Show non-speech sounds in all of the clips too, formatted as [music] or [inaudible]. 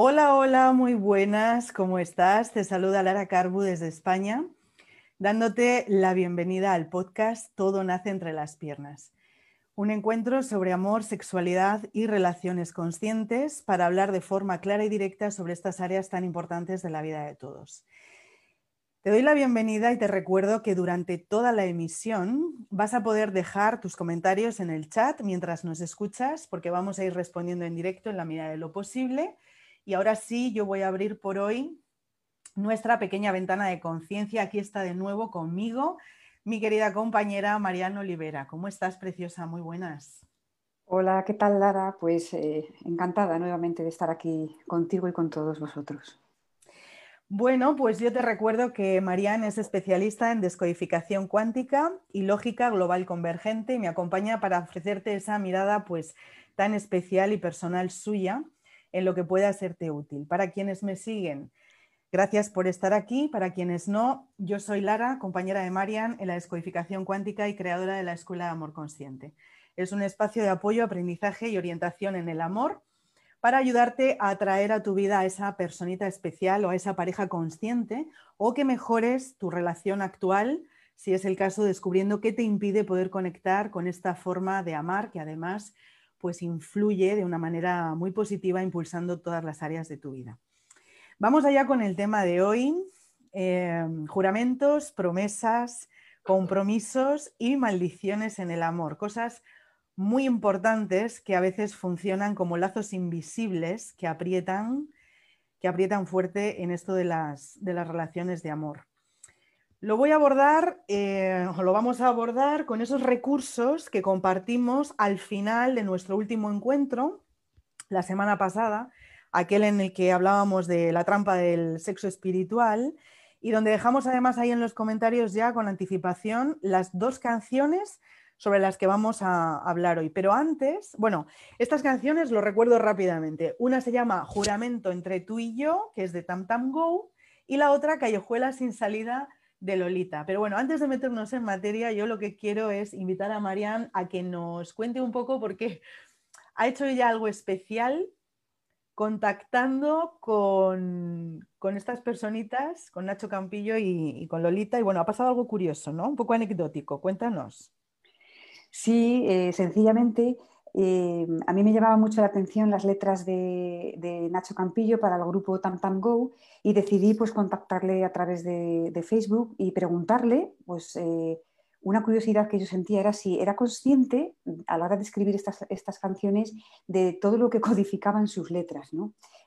Hola, hola, muy buenas, ¿cómo estás? Te saluda Lara Carbu desde España, dándote la bienvenida al podcast Todo nace entre las piernas. Un encuentro sobre amor, sexualidad y relaciones conscientes para hablar de forma clara y directa sobre estas áreas tan importantes de la vida de todos. Te doy la bienvenida y te recuerdo que durante toda la emisión vas a poder dejar tus comentarios en el chat mientras nos escuchas, porque vamos a ir respondiendo en directo en la medida de lo posible y ahora sí, yo voy a abrir por hoy nuestra pequeña ventana de conciencia. Aquí está de nuevo conmigo mi querida compañera Mariana Olivera. ¿Cómo estás, preciosa? Muy buenas. Hola, ¿qué tal, Lara? Pues eh, encantada nuevamente de estar aquí contigo y con todos vosotros. Bueno, pues yo te recuerdo que Marianne es especialista en descodificación cuántica y lógica global convergente y me acompaña para ofrecerte esa mirada pues tan especial y personal suya en lo que pueda serte útil. Para quienes me siguen, gracias por estar aquí. Para quienes no, yo soy Lara, compañera de Marian en la descodificación cuántica y creadora de la Escuela de Amor Consciente. Es un espacio de apoyo, aprendizaje y orientación en el amor para ayudarte a atraer a tu vida a esa personita especial o a esa pareja consciente o que mejores tu relación actual, si es el caso, descubriendo qué te impide poder conectar con esta forma de amar que además pues influye de una manera muy positiva impulsando todas las áreas de tu vida. Vamos allá con el tema de hoy, em, juramentos, promesas, compromisos y maldiciones en el amor, cosas muy importantes que a veces funcionan como lazos invisibles que aprietan, que aprietan fuerte en esto de las, de las relaciones de amor. Lo voy a abordar, eh, lo vamos a abordar con esos recursos que compartimos al final de nuestro último encuentro, la semana pasada, aquel en el que hablábamos de la trampa del sexo espiritual y donde dejamos además ahí en los comentarios ya con anticipación las dos canciones sobre las que vamos a hablar hoy. Pero antes, bueno, estas canciones lo recuerdo rápidamente. Una se llama Juramento entre tú y yo, que es de Tam Tam Go, y la otra Callejuela sin salida de Lolita. Pero bueno, antes de meternos en materia, yo lo que quiero es invitar a Marian a que nos cuente un poco porque [laughs] ha hecho ella algo especial contactando con, estas personitas, con Nacho Campillo y, con Lolita. Y bueno, ha pasado algo curioso, ¿no? Un poco anecdótico. Cuéntanos. Sí, eh, sencillamente eh, a mí me llamaba mucho la atención las letras de, Nacho Campillo para el grupo Tam Tam Go y decidí pues, contactarle a través de, Facebook y preguntarle pues, eh, una curiosidad que yo sentía era si era consciente a la hora de escribir estas, canciones de todo lo que [laughs] codificaban sus letras.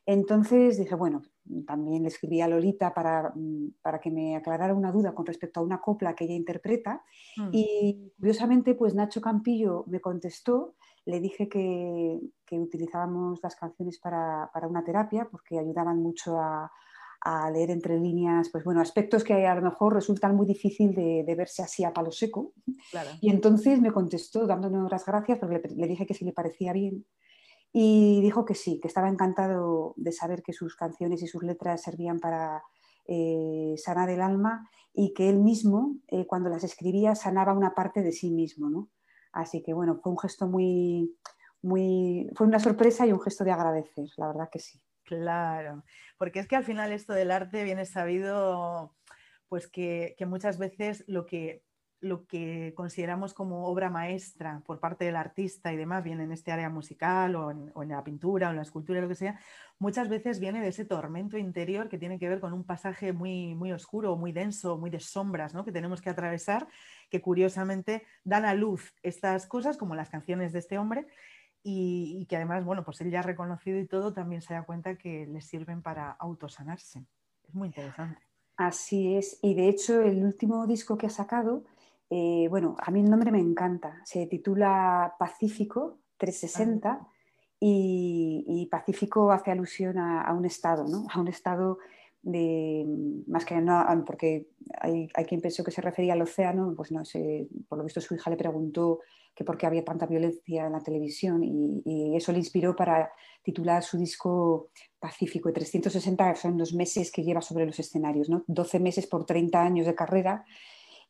Entonces dije, bueno, también le escribí a Lolita para, para, que me aclarara una duda con respecto a una copla que ella interpreta. Mm. Y curiosamente, pues Nacho Campillo me contestó le dije que, utilizábamos las canciones para, una terapia porque ayudaban mucho a, leer entre líneas, pues bueno, aspectos que a lo mejor resultan muy difícil de, verse así a palo seco. Y entonces me contestó dándome las gracias porque le, dije que si le parecía bien. Y dijo que sí, que estaba encantado de saber que sus canciones y sus letras servían para eh, sanar el alma y que él mismo, eh, cuando las escribía, sanaba una parte de sí mismo, ¿no? Así que bueno, fue un gesto muy, muy, fue una sorpresa y un gesto de agradecer, la verdad que sí. Claro, porque es que al final esto del arte viene sabido, pues que, que muchas veces lo que lo que consideramos como obra maestra por parte del artista y demás, bien en este área musical o en, la pintura o en la escultura, lo que sea, muchas veces viene de ese tormento interior que tiene que ver con un pasaje muy, muy oscuro, muy denso, muy de sombras, ¿no? que tenemos que atravesar, que curiosamente dan a luz estas cosas, como las canciones de este hombre, y, que además, bueno, pues él ya reconocido y todo, también se da cuenta que le sirven para autosanarse. Es muy interesante. Así es, y de hecho el último disco que ha sacado eh, bueno, a mí el nombre me encanta. Se titula Pacífico 360 ah. y, Pacífico hace alusión a, un estado, ¿no? A un estado de, más que no, porque hay, quien pensó que se refería al océano, pues no sé, por lo visto su hija le preguntó que por qué había tanta violencia en la televisión y, eso le inspiró para titular su disco Pacífico y 360 son los meses que lleva sobre los escenarios, ¿no? 12 meses por 30 años de carrera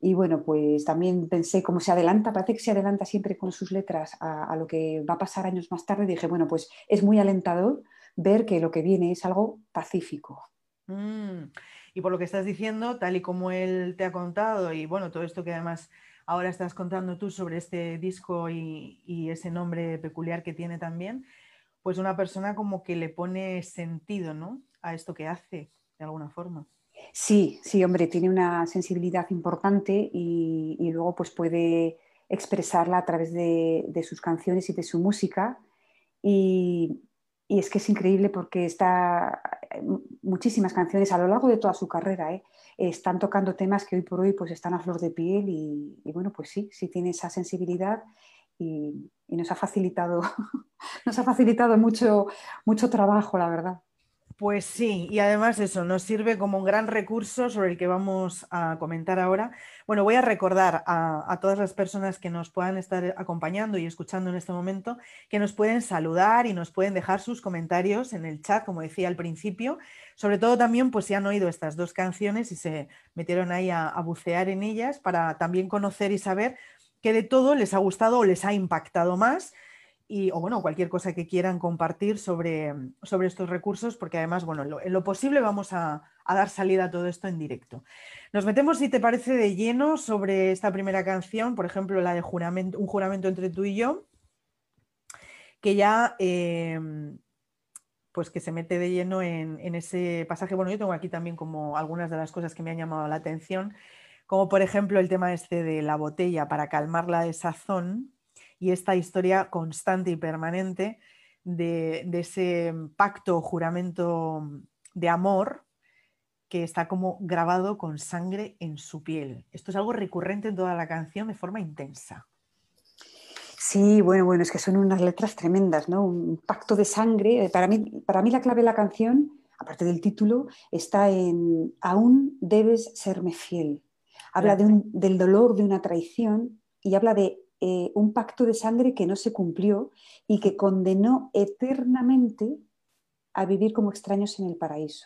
y bueno, pues también pensé cómo se adelanta, parece que se adelanta siempre con sus letras a, lo que va a pasar años más tarde. Dije, bueno, pues es muy alentador ver que lo que viene es algo pacífico. Mm. Y por lo que estás diciendo, tal y como él te ha contado, y bueno, todo esto que además ahora estás contando tú sobre este disco y, ese nombre peculiar que tiene también, pues una persona como que le pone sentido ¿no? a esto que hace, de alguna forma. Sí, sí, hombre, tiene una sensibilidad importante y, luego pues puede expresarla a través de, sus canciones y de su música. Y, y, es que es increíble porque está muchísimas canciones a lo largo de toda su carrera, ¿eh? están tocando temas que hoy por hoy pues están a flor de piel y, bueno, pues sí, sí tiene esa sensibilidad y, nos ha facilitado, [laughs] nos ha facilitado mucho, mucho trabajo, la verdad. Pues sí, y además eso nos sirve como un gran recurso sobre el que vamos a comentar ahora. Bueno, voy a recordar a, todas las personas que nos puedan estar acompañando y escuchando en este momento que nos pueden saludar y nos pueden dejar sus comentarios en el chat, como decía al principio. Sobre todo también, pues si han oído estas dos canciones y se metieron ahí a, a bucear en ellas para también conocer y saber qué de todo les ha gustado o les ha impactado más o bueno, cualquier cosa que quieran compartir sobre, sobre estos recursos, porque además, bueno, en lo, posible vamos a, dar salida a todo esto en directo. Nos metemos, si te parece, de lleno sobre esta primera canción, por ejemplo, la de juramento, Un juramento entre tú y yo, que ya em, pues que se mete de lleno en, en, ese pasaje. Bueno, yo tengo aquí también como algunas de las cosas que me han llamado la atención, como por ejemplo el tema este de la botella para calmar la desazón y esta historia constante y permanente de, ese pacto o juramento de amor que está como grabado con sangre en su piel. Esto es algo recurrente en toda la canción de forma intensa. Sí, bueno, bueno, es que son unas letras tremendas, ¿no? Un pacto de sangre. Para mí, para mí la clave de la canción, aparte del título, está en aún debes serme fiel. Habla del dolor de una traición y habla de eh, un pacto de sangre que no se cumplió y que condenó eternamente a vivir como extraños en el paraíso.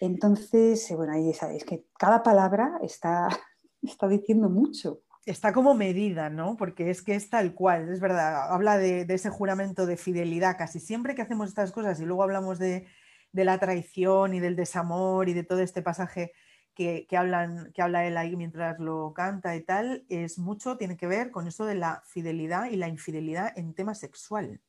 Entonces, eh, bueno, ahí es que cada palabra está, [laughs] está diciendo mucho. Está como medida, ¿no? Porque es que es tal cual, es verdad, habla de, ese juramento de fidelidad. Casi siempre que hacemos estas cosas y luego hablamos de, de la traición y del desamor y de todo este pasaje que, hablan, que habla él ahí mientras lo canta y tal, es mucho, tiene que ver con eso de la fidelidad y la infidelidad en tema sexual.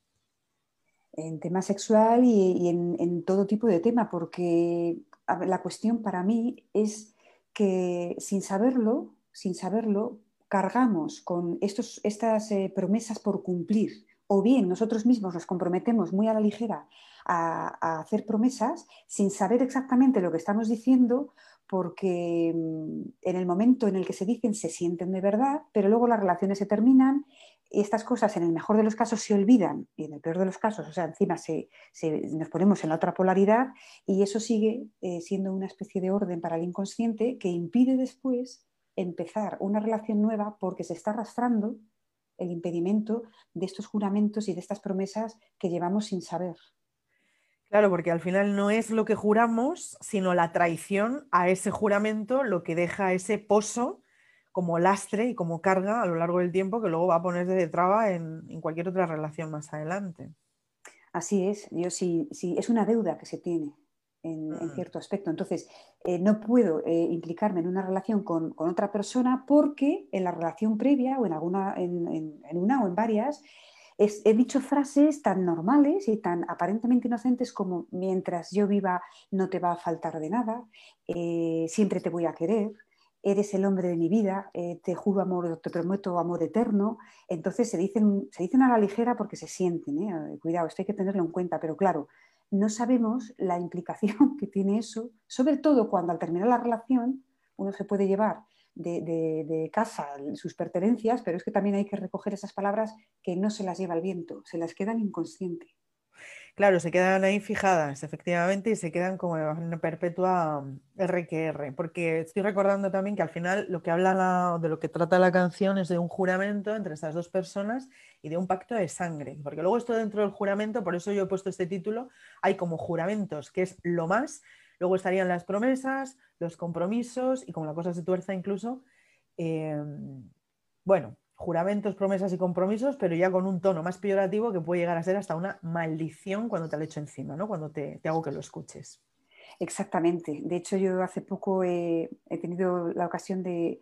En tema sexual y, en, todo tipo de tema, porque la cuestión para mí es que sin saberlo, sin saberlo, cargamos con estos, estas eh, promesas por cumplir, o bien nosotros mismos nos comprometemos muy a la ligera a, hacer promesas sin saber exactamente lo que estamos diciendo, porque mm, en el momento en el que se dicen se sienten de verdad, pero luego las relaciones se terminan y estas cosas en el mejor de los casos se olvidan y en el peor de los casos, o sea, encima se, nos ponemos en la otra polaridad y eso sigue eh, siendo una especie de orden para el inconsciente que impide después empezar una relación nueva porque se está arrastrando el impedimento de estos juramentos y de estas promesas que llevamos sin saber. Claro, porque al final no es lo que juramos, sino la traición a ese juramento lo que deja ese pozo como lastre y como carga a lo largo del tiempo que luego va a ponerse de traba en, cualquier otra relación más adelante. Así es, yo sí, sí, es una deuda que se tiene en, mm. cierto aspecto. Entonces, eh, no puedo eh, implicarme en una relación con, otra persona porque en la relación previa o en, alguna, en una o en varias, he dicho frases tan normales y tan aparentemente inocentes como mientras yo viva no te va a faltar de nada, eh, siempre te voy a querer, eres el hombre de mi vida, eh, te juro amor, te prometo amor eterno. Entonces se dicen, se dicen a la ligera porque se sienten, ¿eh? cuidado, esto hay que tenerlo en cuenta, pero claro, no sabemos la implicación [laughs] que tiene eso, sobre todo cuando al terminar la relación uno se puede llevar de, casa sus pertenencias, pero es que también hay que recoger esas palabras que no se las lleva el viento, se las quedan inconsciente. Claro, se quedan ahí fijadas, efectivamente, y se quedan como en una perpetua RQR, porque estoy recordando también que al final lo que habla de lo que trata la canción es de un juramento entre estas dos personas y de un pacto de sangre, porque luego esto dentro del juramento, por eso yo he puesto este título, hay como juramentos, que es lo más, luego estarían las promesas, los compromisos y como la cosa se tuerza incluso, em, bueno, juramentos, promesas y compromisos, pero ya con un tono más peyorativo que puede llegar a ser hasta una maldición cuando te lo echo encima, ¿no? Cuando te, hago que lo escuches. Exactamente. De hecho, yo hace poco he, tenido la ocasión de,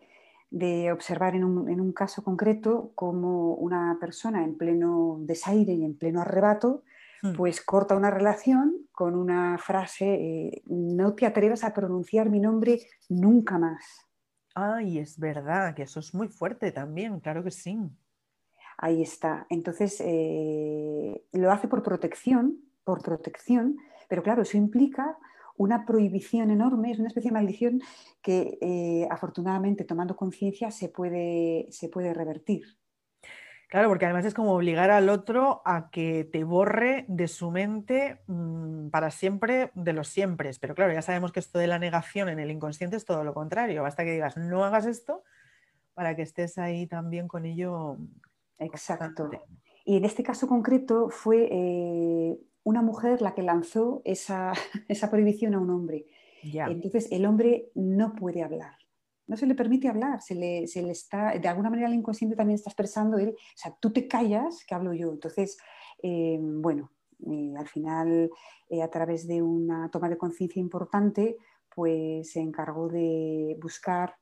observar en un, caso concreto cómo una persona en pleno desaire y en pleno arrebato. Pues corta una relación con una frase, eh, no te atrevas a pronunciar mi nombre nunca más. Ay, es verdad, que eso es muy fuerte también, claro que sí. Ahí está. Entonces, eh, lo hace por protección, por protección, pero claro, eso implica una prohibición enorme, es una especie de maldición que eh, afortunadamente tomando conciencia se puede, se puede revertir. Claro, porque además es como obligar al otro a que te borre de su mente mm, para siempre de los siempre. Pero claro, ya sabemos que esto de la negación en el inconsciente es todo lo contrario. Basta que digas no hagas esto para que estés ahí también con ello. Exacto. Y en este caso concreto fue eh, una mujer la que lanzó esa, [laughs] prohibición a un hombre. Entonces el hombre no puede hablar no se le permite hablar, se le, está, de alguna manera el inconsciente también está expresando él, o sea, tú te callas que hablo yo. Entonces, eh, bueno, eh, al final, eh, a través de una toma de conciencia importante, pues se encargó de buscar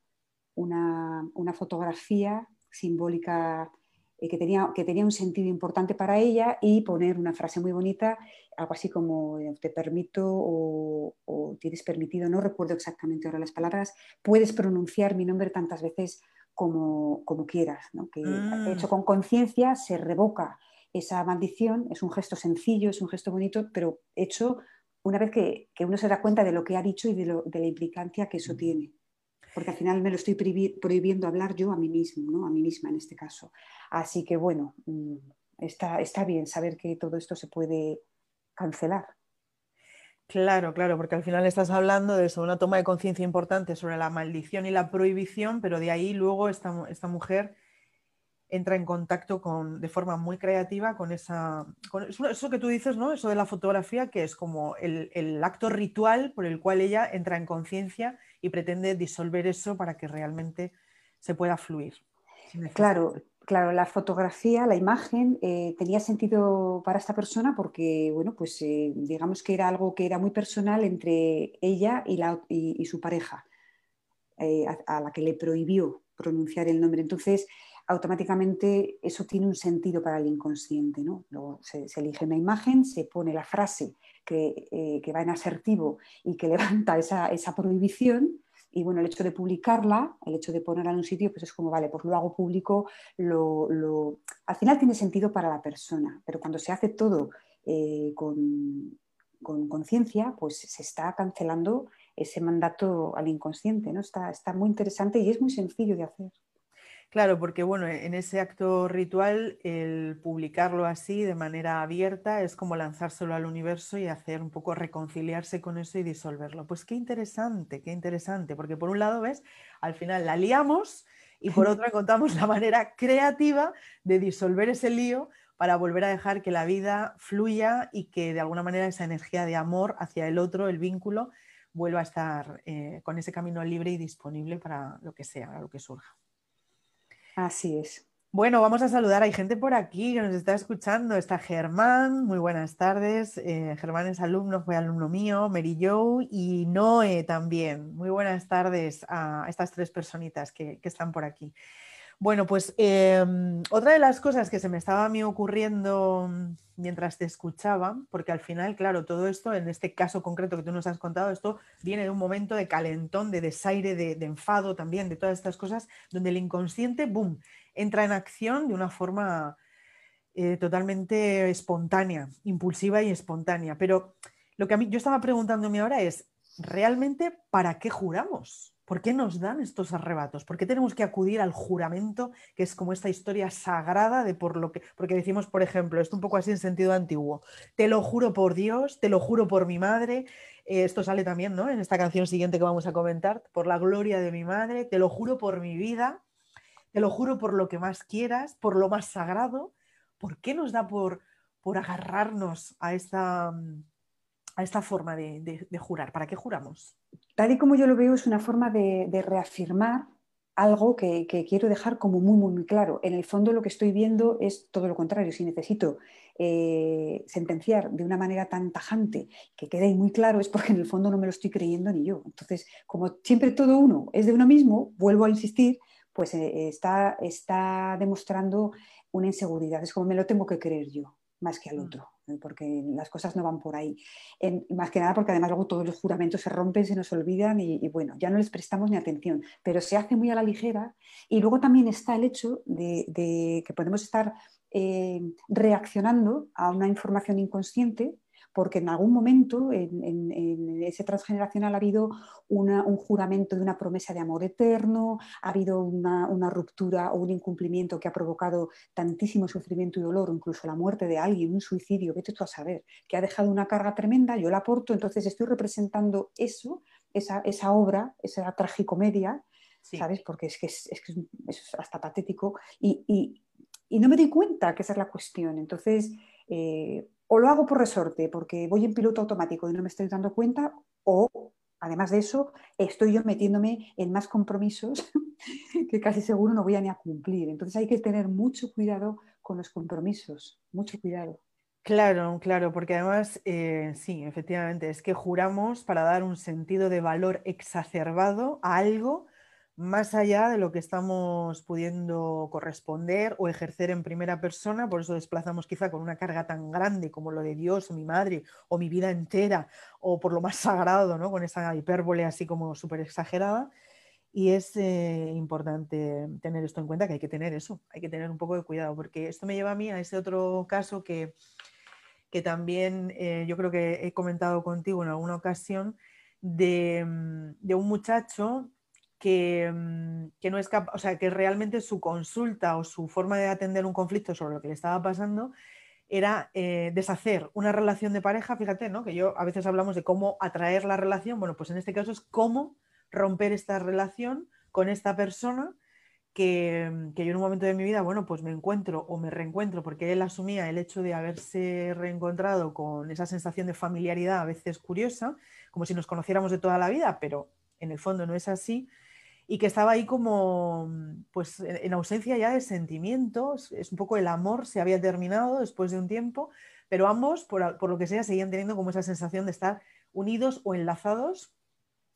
una, una fotografía simbólica eh, que, tenía, que tenía un sentido importante para ella y poner una frase muy bonita, algo así como eh, te permito o, tienes permitido, no recuerdo exactamente ahora las palabras, puedes pronunciar mi nombre tantas veces como, como quieras, ¿no? que mm. hecho con conciencia se revoca esa maldición, es un gesto sencillo, es un gesto bonito, pero hecho una vez que, que uno se da cuenta de lo que ha dicho y de, lo, de la implicancia que eso mm. tiene porque al final me lo estoy prohibiendo hablar yo a mí mismo, ¿no? a mí misma en este caso. Así que bueno, mm, está, está bien saber que todo esto se puede cancelar. Claro, claro, porque al final estás hablando de eso, una toma de conciencia importante sobre la maldición y la prohibición, pero de ahí luego esta, esta mujer entra en contacto con, de forma muy creativa con esa, eso que tú dices, ¿no? Eso de la fotografía, que es como el, acto ritual por el cual ella entra en conciencia y pretende disolver eso para que realmente se pueda fluir. Claro, claro, la fotografía, la imagen eh, tenía sentido para esta persona porque, bueno, pues eh, digamos que era algo que era muy personal entre ella y, la, y, su pareja, eh, a, a la que le prohibió pronunciar el nombre. Entonces, automáticamente eso tiene un sentido para el inconsciente. ¿no? se, elige una imagen, se pone la frase eh, que, va en asertivo y que [laughs] levanta esa, prohibición. Y bueno, el hecho de publicarla, el hecho de ponerla en un sitio, pues es como, vale, pues lo hago público, lo, al final tiene sentido para la persona, pero cuando se hace todo eh, con conciencia, pues se está cancelando ese mandato al inconsciente, ¿no? Está, está muy interesante y es muy sencillo de hacer. Claro, porque bueno, en ese acto ritual, el publicarlo así de manera abierta es como lanzárselo al universo y hacer un poco reconciliarse con eso y disolverlo. Pues qué interesante, qué interesante, porque por un lado, ves, al final la liamos y por [laughs] otro encontramos la manera creativa de disolver ese lío para volver a dejar que la vida fluya y que de alguna manera esa energía de amor hacia el otro, el vínculo, vuelva a estar eh, con ese camino libre y disponible para lo que sea, para lo que surja. Así es. Bueno, vamos a saludar. Hay gente por aquí que nos está escuchando. Está Germán, muy buenas tardes. Eh, Germán es alumno, fue alumno mío, Mary Joe y Noé también. Muy buenas tardes a estas tres personitas que, están por aquí. Bueno, pues em, otra de las cosas que se me estaba a mí ocurriendo mientras te escuchaba, porque al final, claro, todo esto, en este caso concreto que tú nos has contado, esto viene de un momento de calentón, de desaire, de, enfado también, de todas estas cosas, donde el inconsciente, boom, entra en acción de una forma eh, totalmente espontánea, impulsiva y espontánea. Pero lo que a mí yo estaba preguntándome ahora es, ¿realmente para qué juramos? ¿Por qué nos dan estos arrebatos? ¿Por qué tenemos que acudir al juramento, que es como esta historia sagrada de por lo que, porque decimos, por ejemplo, esto un poco así en sentido antiguo, te lo juro por Dios, te lo juro por mi madre, eh, esto sale también, ¿no? En esta canción siguiente que vamos a comentar, por la gloria de mi madre, te lo juro por mi vida, te lo juro por lo que más quieras, por lo más sagrado. ¿Por qué nos da por, por agarrarnos a esta a esta forma de, jurar? ¿Para qué juramos? Tal y como yo lo veo, es una forma de, reafirmar algo que, quiero dejar como muy, muy, claro. En el fondo lo que estoy viendo es todo lo contrario. Si necesito eh, sentenciar de una manera tan tajante que quede muy claro es porque en el fondo no me lo estoy creyendo ni yo. Entonces, como siempre todo uno es de uno mismo, vuelvo a insistir, pues eh, está, está demostrando una inseguridad. Es como me lo tengo que creer yo más que al mm. otro. Porque las cosas no van por ahí. más que nada porque además luego todos los juramentos se rompen, se nos olvidan y, bueno, ya no les prestamos ni atención, pero se hace muy a la ligera y luego también está el hecho de, que podemos estar eh, reaccionando a una información inconsciente porque en algún momento en, ese transgeneracional ha habido un juramento de una promesa de amor eterno, ha habido una, ruptura o un incumplimiento que ha provocado tantísimo sufrimiento y dolor, incluso la muerte de alguien, un suicidio, vete tú a saber, que ha dejado una carga tremenda, yo la aporto, entonces estoy representando eso, esa, obra, esa tragicomedia, ¿sabes? Porque es que es, hasta patético y, no me di cuenta que esa es la cuestión. Entonces, eh, o lo hago por resorte, porque voy en piloto automático y no me estoy dando cuenta, o además de eso, estoy yo metiéndome en más compromisos [laughs] que casi seguro no voy a ni a cumplir. Entonces hay que tener mucho cuidado con los compromisos, mucho cuidado. Claro, claro, porque además, eh, sí, efectivamente, es que juramos para dar un sentido de valor exacerbado a algo más allá de lo que estamos pudiendo corresponder o ejercer en primera persona, por eso desplazamos quizá con una carga tan grande como lo de Dios o mi madre o mi vida entera o por lo más [laughs] sagrado, ¿no? con esa hipérbole así como súper exagerada. Y es eh, importante tener esto en cuenta, que hay que tener eso, hay que tener un poco de cuidado, porque esto me lleva a mí a ese otro caso que, que también eh, yo creo que he comentado contigo en alguna ocasión, de, mm, de un muchacho Mm, que, no es o sea, que realmente su consulta o su forma de atender un conflicto sobre lo que le estaba pasando era eh, deshacer una relación de pareja, fíjate, ¿no? Que yo a veces hablamos de cómo atraer la relación, bueno, pues en este caso es cómo romper esta relación con esta persona que, mm, que, yo en un momento de mi vida, bueno, pues me encuentro o me reencuentro, porque él asumía el hecho de haberse reencontrado con esa sensación de familiaridad a veces curiosa, como si nos conociéramos de toda la vida, pero en el fondo no es así y que estaba ahí como pues en ausencia ya de sentimientos, es un poco el amor se había terminado después de un tiempo, pero ambos, por, lo que sea, seguían teniendo como esa sensación de estar unidos o enlazados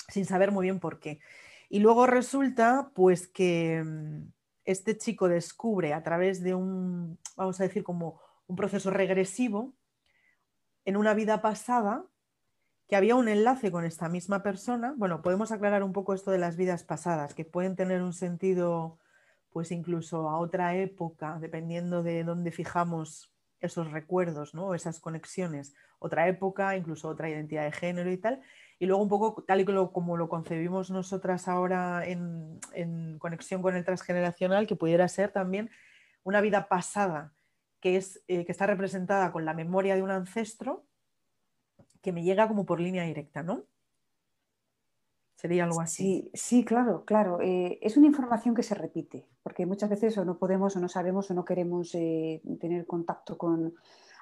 sin saber muy bien por qué. Y luego resulta pues que mm, este chico descubre a través de un, vamos a decir, como un proceso regresivo en una vida pasada que había un enlace con esta misma persona. Bueno, podemos aclarar un poco esto de las vidas pasadas, que pueden tener un sentido, pues incluso a otra época, dependiendo de dónde fijamos esos recuerdos, ¿no? esas conexiones, otra época, incluso otra identidad de género y tal. Y luego un poco tal y como lo concebimos nosotras ahora en, conexión con el transgeneracional, que pudiera ser también una vida pasada que, es, eh, que está representada con la memoria de un ancestro que me llega como por línea directa, ¿no? Sería algo así. Sí, claro, claro. Eh, es una información que se repite, porque muchas veces o no podemos o no sabemos o no queremos eh, tener contacto con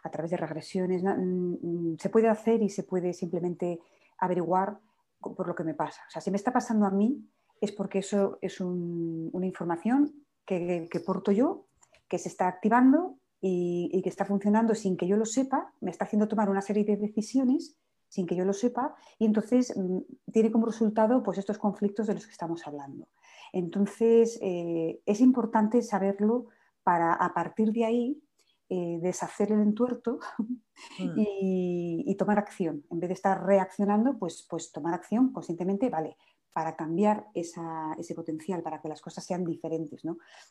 a través de regresiones. Mm, mm, se puede hacer y se puede simplemente averiguar por lo que me pasa. O sea, si me está pasando a mí es porque eso es una información que porto yo, que se está activando y, que está funcionando sin que yo lo sepa, me está haciendo tomar una serie de decisiones sin que yo lo sepa y entonces mm, tiene como resultado pues, estos conflictos de los que estamos hablando. Entonces eh, es importante saberlo para a partir de ahí eh, deshacer el entuerto [laughs] mm. y, tomar acción. En vez de estar reaccionando, pues, pues tomar acción conscientemente, vale, para cambiar ese potencial, para que las cosas sean diferentes.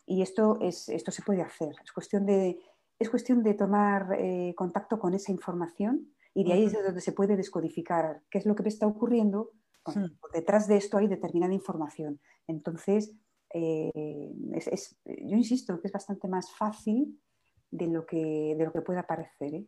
Y esto, es, esto se puede hacer. Es cuestión de, es cuestión de tomar eh, contacto con esa información y de ahí es donde se puede descodificar qué es lo que me está ocurriendo. detrás de esto hay determinada información. Entonces, eh, yo insisto que es bastante más fácil de lo que, de lo que pueda parecer. ¿eh?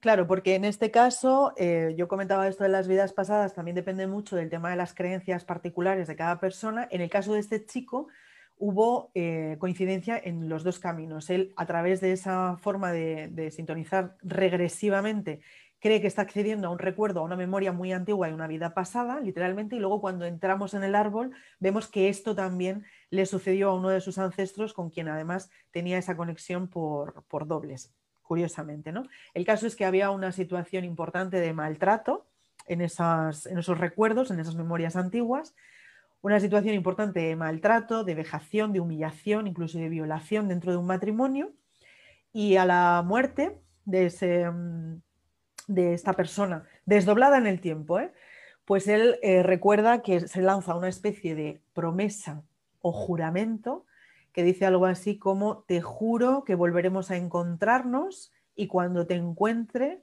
Claro, porque en este caso, yo comentaba esto de las vidas pasadas, también depende mucho del tema de las creencias particulares de cada persona. En el caso de este chico, hubo eh, coincidencia en los dos caminos. Él, a través de esa forma de, sintonizar regresivamente, cree que está accediendo a un recuerdo, a una memoria muy antigua y una vida pasada, literalmente, y luego cuando entramos en el árbol vemos que esto también le sucedió a uno de sus ancestros con quien además tenía esa conexión por, dobles, curiosamente. ¿no? El caso es que había una situación importante de maltrato en, esos recuerdos, en esas memorias antiguas, una situación importante de maltrato, de vejación, de humillación, incluso de violación dentro de un matrimonio, y a la muerte de ese mm, de esta persona, desdoblada en el tiempo, ¿eh? pues él eh, recuerda que se lanza una especie de promesa o juramento que dice algo así como, te juro que volveremos a encontrarnos y cuando te encuentre,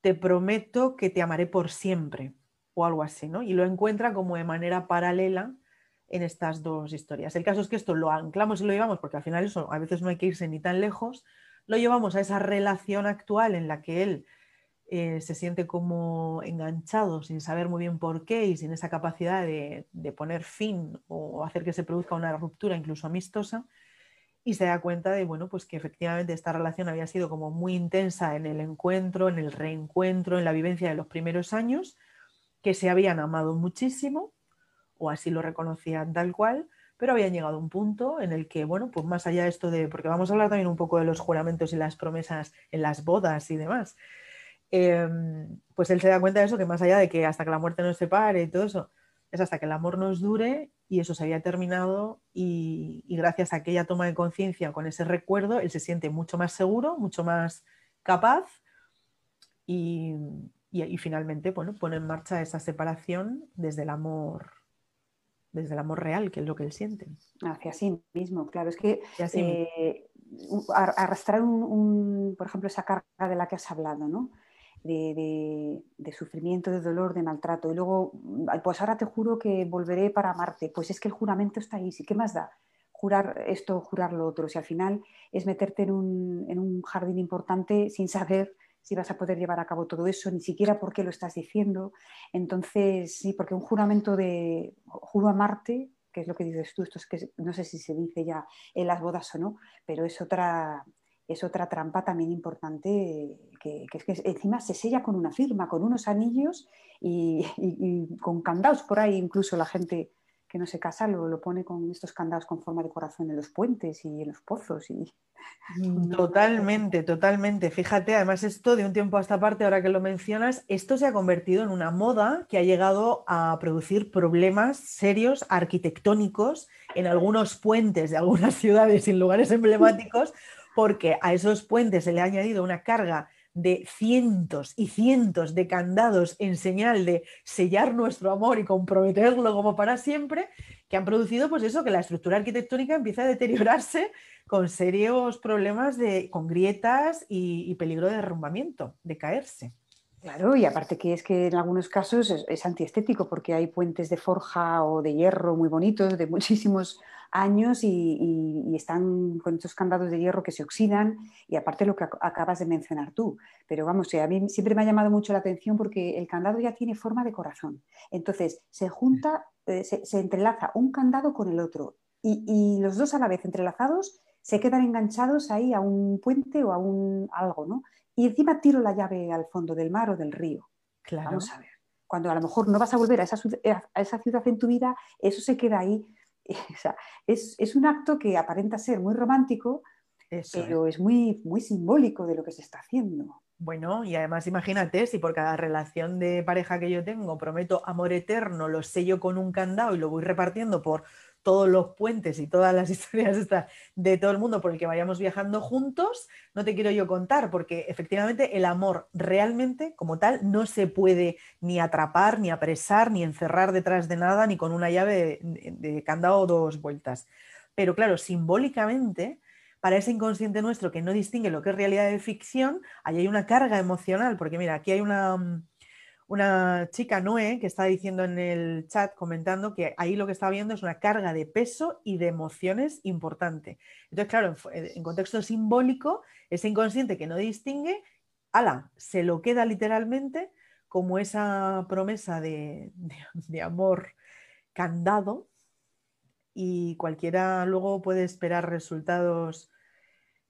te prometo que te amaré por siempre, o algo así, ¿no? Y lo encuentra como de manera paralela en estas dos historias. El caso es que esto lo anclamos y lo llevamos, porque al final eso a veces no hay que irse ni tan lejos, lo llevamos a esa relación actual en la que él eh, se siente como enganchado sin saber muy bien por qué y sin esa capacidad de, poner fin o hacer que se produzca una ruptura incluso amistosa y se da cuenta de bueno pues que efectivamente esta relación había sido como muy intensa en el encuentro, en el reencuentro, en la vivencia de los primeros años, que se habían amado muchísimo o así lo reconocían tal cual, pero habían llegado a un punto en el que, bueno, pues más allá de esto de, porque vamos a hablar también un poco de los juramentos y las promesas en las bodas y demás, Em, pues él se da cuenta de eso, que más allá de que hasta que la muerte nos separe y todo eso, es hasta que el amor nos dure y eso se había terminado y, gracias a aquella toma de conciencia con ese recuerdo, él se siente mucho más seguro, mucho más capaz y, finalmente bueno, pone en marcha esa separación desde el amor desde el amor real, que es lo que él siente. Hacia sí mismo, claro, es que eh, arrastrar un, por ejemplo, esa carga de la que has hablado, ¿no? de, sufrimiento, de dolor, de maltrato. Y luego, pues ahora te juro que volveré para amarte. Pues es que el juramento está ahí. ¿Sí? ¿Qué más da? Jurar esto, jurar lo otro. Si al final es meterte en un, jardín importante sin saber si vas a poder llevar a cabo todo eso, ni siquiera por qué lo estás diciendo. Entonces, sí, porque un juramento de juro amarte, que es lo que dices tú, esto es que no sé si se dice ya en las bodas o no, pero es otra, es otra trampa también importante que, es que encima se sella con una firma, con unos anillos y, con candados por ahí, incluso la gente que no se casa lo, lo, pone con estos candados con forma de corazón en los puentes y en los pozos. Y... Mm, [laughs] totalmente, totalmente. Fíjate, además esto de un tiempo a esta parte, ahora que lo mencionas, esto se ha convertido en una moda que ha llegado a producir problemas serios arquitectónicos en algunos puentes de algunas [laughs] ciudades y lugares emblemáticos porque a esos puentes se le ha añadido una carga de cientos y cientos de candados en señal de sellar nuestro amor y comprometerlo como para siempre, que han producido pues eso, que la estructura arquitectónica empieza a deteriorarse con serios problemas de, con grietas y, peligro de derrumbamiento, de caerse. Claro, y aparte que es que en algunos casos es, es, antiestético porque hay puentes de forja o de hierro muy bonitos, de [laughs] muchísimos años y, están con estos candados de hierro que se oxidan y aparte lo que acabas de mencionar tú. Pero vamos, a mí siempre me ha llamado mucho la atención porque el candado ya tiene forma de corazón. Entonces se junta, eh, se, entrelaza un candado con el otro y, los dos a la vez entrelazados se quedan enganchados ahí a un puente o a un algo, ¿no? Y encima tiro la llave al fondo del mar o del río. Claro. Vamos a ver. Cuando a lo mejor no vas a volver a esa, a esa ciudad en tu vida, eso se queda ahí [laughs] es, un acto que aparenta ser muy romántico, pero es muy, muy simbólico de lo que se está haciendo. Bueno, y además imagínate si por cada relación de pareja que yo tengo prometo amor eterno, lo sello con un candado y lo voy repartiendo por todos los puentes y todas las [laughs] historias de todo el mundo por el que vayamos viajando juntos, no te quiero yo contar, porque efectivamente el amor realmente como tal no se puede ni atrapar, ni apresar, ni encerrar detrás de nada, ni con una llave de, de candado dos vueltas. Pero claro, simbólicamente, para ese inconsciente nuestro que no distingue lo que es realidad de ficción, ahí hay una carga emocional, porque mira, aquí hay una mm, una chica, Noé, que está diciendo en el chat, comentando que ahí lo que está viendo es una carga de peso y de emociones importante. Entonces, claro, en, contexto simbólico, ese inconsciente que no distingue, ala, se lo queda literalmente como esa promesa de, amor candado y cualquiera luego puede esperar resultados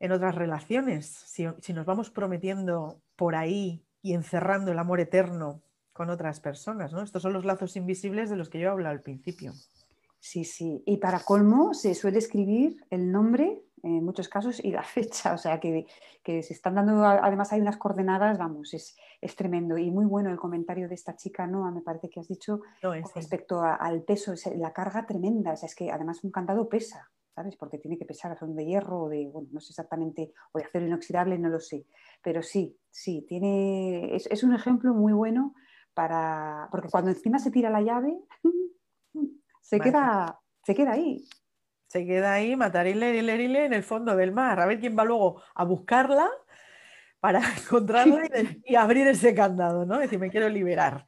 en otras relaciones. Si, nos vamos prometiendo por ahí y encerrando el amor eterno con otras personas, ¿no? Estos son los lazos invisibles de los que yo hablo al principio. Sí, sí. Y para colmo se suele escribir el nombre en muchos casos y la [laughs] fecha, o sea que, se están dando, además hay unas coordenadas, vamos, es, tremendo. Y muy bueno el comentario de esta chica, Noa, me parece que has dicho, respecto al peso, la carga tremenda, o sea, es que además un candado pesa, ¿sabes? Porque tiene que pesar, son de hierro o de, bueno, no sé exactamente, o de acero inoxidable, no lo sé. Pero sí, sí, tiene, es, es un ejemplo muy bueno para, porque cuando encima se tira la llave, [laughs] se, queda, se queda ahí. Se queda ahí, matarile, en el fondo del mar. A ver quién va luego a buscarla para [laughs] encontrarla y, abrir ese candado, ¿no? Es decir, me quiero liberar.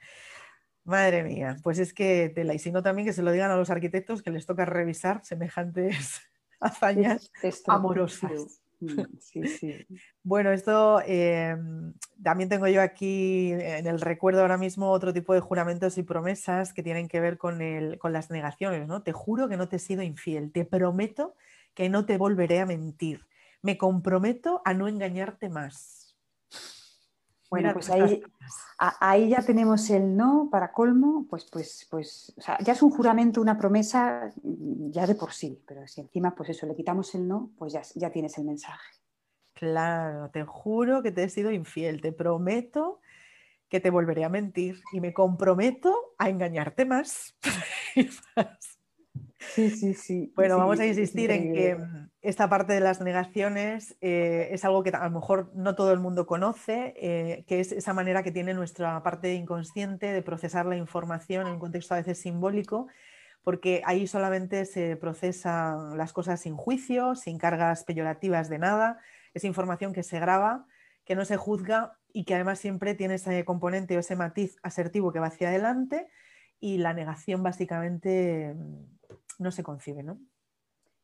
Madre mía, pues es que tela. Y si no, también que se lo digan a los arquitectos que les toca revisar semejantes [laughs] hazañas amorosas. Mm, sí, sí. [laughs] Bueno, esto em, también tengo yo aquí en el recuerdo ahora mismo otro tipo de juramentos y promesas que tienen que ver con, con las negaciones, ¿no? Te juro que no te he sido infiel, te prometo que no te volveré a mentir, me comprometo a no engañarte más. Bueno, pues ahí, ahí, ya tenemos el no para colmo, pues, pues, pues, ya es un juramento, una promesa ya de por sí, pero si encima, pues eso, le quitamos el no, pues ya, ya tienes el mensaje. Claro, te juro que te he sido infiel, te prometo que te volveré a mentir y me comprometo a engañarte más. [laughs] Sí, sí, sí. Bueno, vamos a insistir en que mm, esta parte de las negaciones eh, es algo que a lo mejor no todo el mundo conoce, eh, que es esa manera que tiene nuestra parte inconsciente de procesar la información en un contexto a veces simbólico, porque ahí solamente se procesan las cosas sin juicio, sin cargas peyorativas de nada, es información que se graba, que no se juzga y que además siempre tiene ese componente o ese matiz asertivo que va hacia adelante y la negación básicamente mm, no se concibe, ¿no?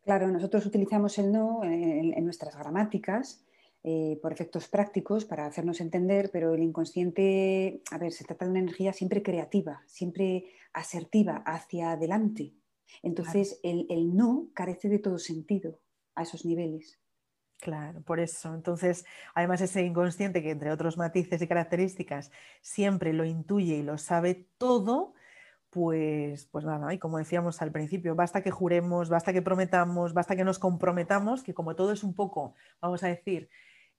Claro, nosotros utilizamos el no en, nuestras gramáticas eh, por efectos prácticos para hacernos entender, pero el inconsciente, a ver, se trata de una energía siempre creativa, siempre asertiva, hacia adelante. Entonces, el, el no carece de todo sentido a esos niveles. Claro, por eso. Entonces, además ese inconsciente que entre otros matices y características siempre lo intuye y lo sabe todo, pues, pues nada, y como decíamos al principio, basta que juremos, basta que prometamos, basta que nos comprometamos, que como todo es un poco, vamos a decir,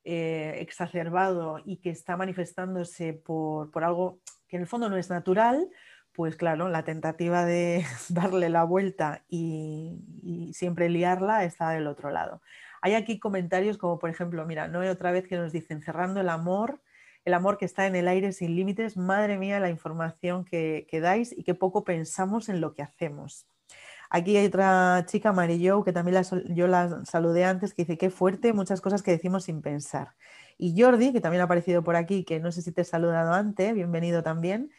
eh, exacerbado y que está manifestándose por, algo que en el fondo no es natural, pues claro, la tentativa de [laughs] darle la vuelta y, y, siempre liarla está del otro lado. Hay aquí comentarios como, por ejemplo, mira, no hay otra vez que nos dicen cerrando el amor, el amor que está en el aire sin límites, madre mía la información que, dais y que poco pensamos en lo que hacemos. Aquí hay otra chica, Marillo, que también yo la saludé antes, que dice, qué fuerte, muchas cosas que decimos sin pensar. Y Jordi, que también ha aparecido por aquí, que no sé si te he saludado antes, bienvenido también,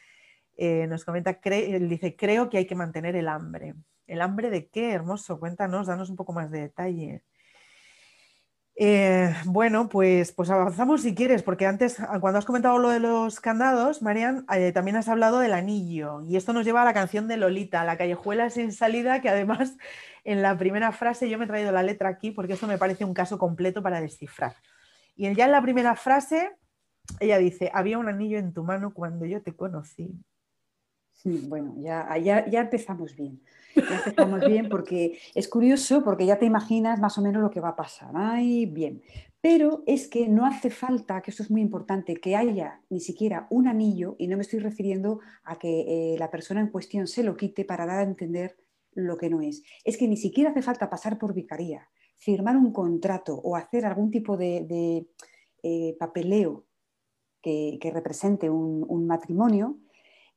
eh, nos comenta, dice, creo que hay que mantener el hambre. ¿El hambre de qué? Hermoso, cuéntanos, danos un poco más de detalle. Eh, bueno, pues, pues avanzamos si quieres, porque antes, cuando has comentado lo de los candados, Marian, eh, también has hablado del anillo. Y esto nos lleva a la canción de Lolita, la callejuela sin salida, que además [laughs] en la primera frase yo me he traído la letra aquí porque esto me parece un caso completo para descifrar. Y ya en la primera frase, ella dice, había un anillo en tu mano cuando yo te conocí. [laughs] Bueno, ya, ya, ya empezamos bien. Ya empezamos bien porque es curioso porque ya te imaginas más o menos lo que va a pasar. Ay, bien. Pero es que no hace falta, que esto es muy importante, que haya ni siquiera un anillo, y no me estoy refiriendo a que eh, la persona en cuestión se lo quite para dar a entender lo que no es. Es que ni siquiera hace falta pasar por vicaría, firmar un contrato o hacer algún tipo de, eh, papeleo que, represente un, matrimonio.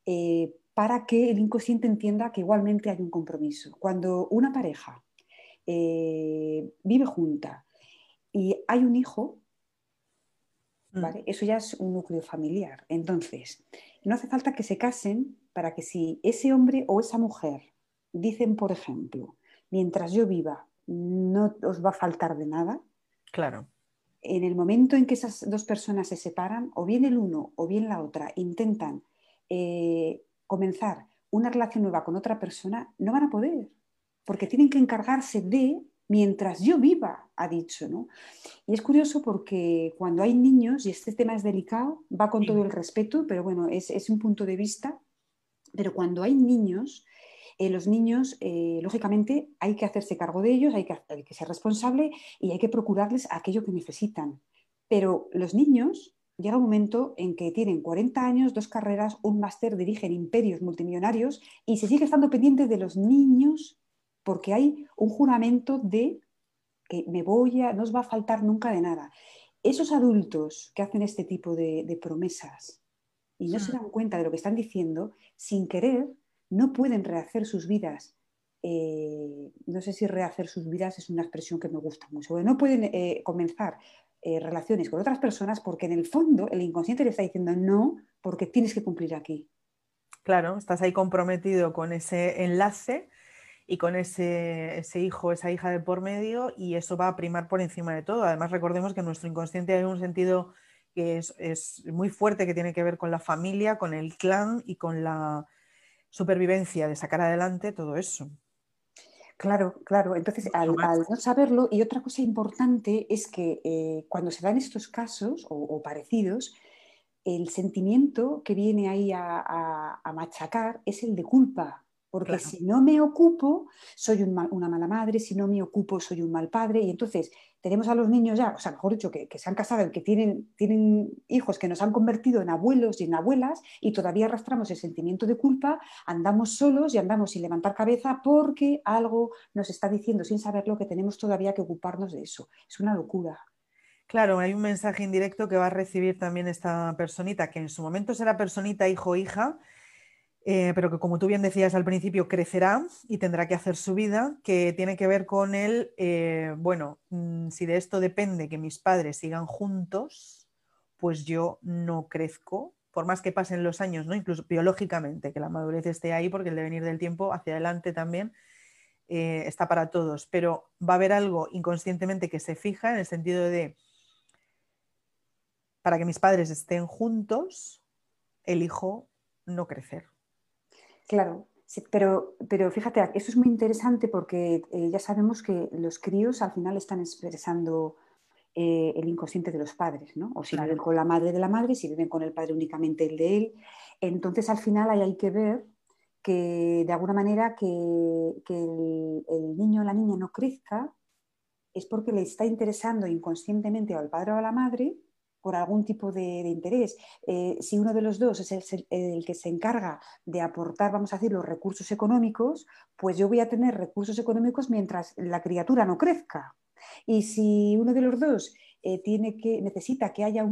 Eh, para que el inconsciente entienda que igualmente hay un compromiso. Cuando una pareja eh, vive junta y hay un hijo, mm. eso ya es un núcleo familiar. Entonces, no hace falta que se casen para que si ese hombre o esa mujer dicen, por ejemplo, mientras yo viva, no os va a faltar de nada. Claro. En el momento en que esas dos personas se separan, o bien el uno o bien la otra intentan eh, comenzar una relación nueva con otra persona, no van a poder, porque tienen que encargarse de mientras yo viva, ha dicho. ¿no? Y es curioso porque cuando hay niños, y este tema es delicado, va con todo el respeto, pero bueno, es, es un punto de vista, pero cuando hay niños, eh, los niños, eh, lógicamente, hay que hacerse cargo de ellos, hay que, hay que ser responsable y hay que procurarles aquello que necesitan. Pero los niños llega un momento en que tienen 40 años, dos carreras, un máster, dirigen imperios multimillonarios y se sigue estando pendiente de los niños porque hay un juramento de que me voy a, no os va a faltar nunca de nada. Esos adultos que hacen este tipo de, promesas y no se hmm. dan cuenta de lo que están diciendo, sin querer, no pueden rehacer sus vidas. Eh, no sé si rehacer sus vidas es una expresión que me gusta mucho. No pueden eh, comenzar eh, relaciones con otras personas porque en el fondo el inconsciente le está diciendo no porque tienes que cumplir aquí. Claro, estás ahí comprometido con ese enlace y con ese, ese hijo, esa hija de por medio y eso va a primar por encima de todo. Además, recordemos que nuestro inconsciente hay un sentido que es, es muy fuerte que tiene que ver con la familia, con el clan y con la supervivencia de sacar adelante todo eso. Claro, claro. Entonces, al, no saberlo, y otra cosa importante es que eh, cuando se dan estos casos o, parecidos, el sentimiento que viene ahí a, machacar es el de culpa, porque si no me ocupo, soy una mala madre, si no me ocupo, soy un mal padre, y entonces tenemos a los niños ya, o sea, mejor dicho, que, se han casado, que tienen, tienen hijos que nos han convertido en abuelos y en abuelas y todavía arrastramos el sentimiento de culpa, andamos solos y andamos sin levantar cabeza porque algo nos está diciendo sin saberlo que tenemos todavía que ocuparnos de eso. Es una locura. Claro, hay un mensaje indirecto que va a recibir también esta personita, que en su momento será personita hijo-hija, eh, pero que como tú bien decías al principio, crecerá y tendrá que hacer su vida, que tiene que ver con el, eh, bueno, mm, si de esto depende que mis padres sigan juntos, pues yo no crezco, por más que pasen los años, ¿no? incluso biológicamente, que la madurez esté ahí, porque el devenir del tiempo hacia adelante también eh, está para todos, pero va a haber algo inconscientemente que se fija en el sentido de, para que mis padres estén juntos, elijo no crecer. Claro, pero, pero fíjate, eso es muy interesante porque eh, ya sabemos que los críos al final están expresando eh, el inconsciente de los padres, ¿no? O si viven con la madre de la madre, si viven con el padre únicamente el de él. Entonces al final ahí hay que ver que de alguna manera que, el, el, niño o la niña no crezca es porque le está interesando inconscientemente al padre o a la madre por algún tipo de, interés. Eh, si uno de los dos es el, que se encarga de aportar, vamos a decir, los recursos económicos, pues yo voy a tener recursos económicos mientras la criatura no crezca. Y si uno de los dos eh, tiene que, necesita que haya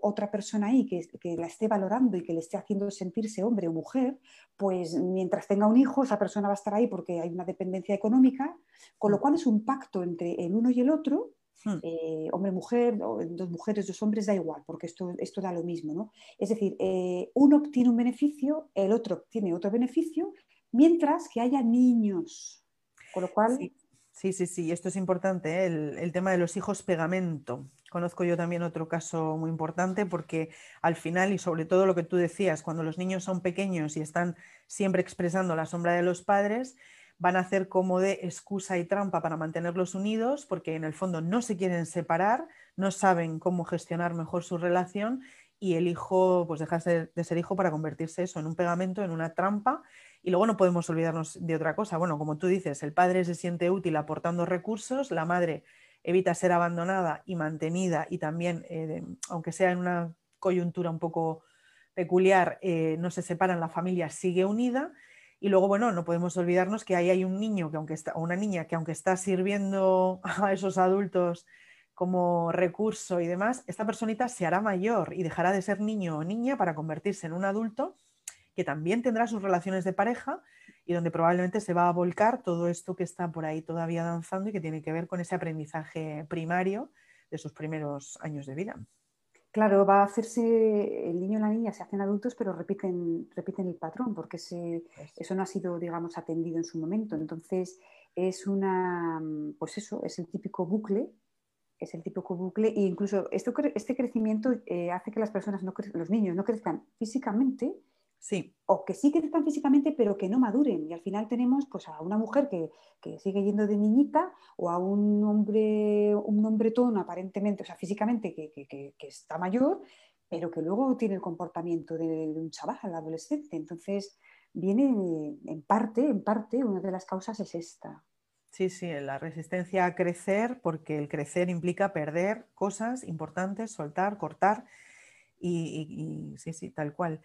otra persona ahí que, que, la esté valorando y que le esté haciendo sentirse hombre o mujer, pues mientras tenga un hijo, esa persona va a estar ahí porque hay una dependencia económica, con lo mm. cual es un pacto entre el uno y el otro Hmm. Eh, hombre-mujer, dos mujeres, dos hombres, da igual, porque esto, esto da lo mismo. ¿no? Es decir, eh, uno obtiene un beneficio, el otro obtiene otro beneficio, mientras que haya niños. Con lo cual... Sí, sí, sí, esto es importante, ¿eh? el, el, tema de los hijos pegamento. Conozco yo también otro caso muy importante porque al final, y sobre todo lo que tú decías, cuando los niños son pequeños y están siempre expresando la sombra de los padres, van a hacer como de excusa y trampa para mantenerlos unidos, porque en el fondo no se quieren separar, no saben cómo gestionar mejor su relación y el hijo pues deja de ser hijo para convertirse eso en un pegamento, en una trampa. Y luego no podemos olvidarnos de otra cosa. Bueno, como tú dices, el padre se siente útil aportando recursos, la madre evita ser abandonada y mantenida y también, eh, aunque sea en una coyuntura un poco peculiar, eh, no se separan, la familia sigue unida y luego, bueno, no podemos olvidarnos que ahí hay un niño que aunque está, o una niña que aunque está sirviendo [laughs] a esos adultos como recurso y demás, esta personita se hará mayor y dejará de ser niño o niña para convertirse en un adulto que también tendrá sus relaciones de pareja y donde probablemente se va a volcar todo esto que está por ahí todavía danzando y que tiene que ver con ese aprendizaje primario de sus primeros años de vida. Claro, va a hacerse, el niño y la niña se hacen adultos, pero repiten, repiten el patrón, porque eso no ha sido, digamos, atendido en su momento. Entonces, es una, pues eso, es el típico bucle, es el típico bucle, e incluso esto, este crecimiento eh, hace que las personas, no los niños no crezcan físicamente, O que sí crezcan físicamente, pero que no maduren. Y al final tenemos pues, a una mujer que, sigue yendo de niñita o a un hombre, un hombretón aparentemente, o sea, físicamente que, está mayor, pero que luego tiene el comportamiento de, un chaval, adolescente. Entonces, viene en parte, en parte, una de las causas es esta. Sí, sí, la resistencia a crecer, porque el crecer implica perder cosas importantes, soltar, cortar, y sí, sí, tal cual.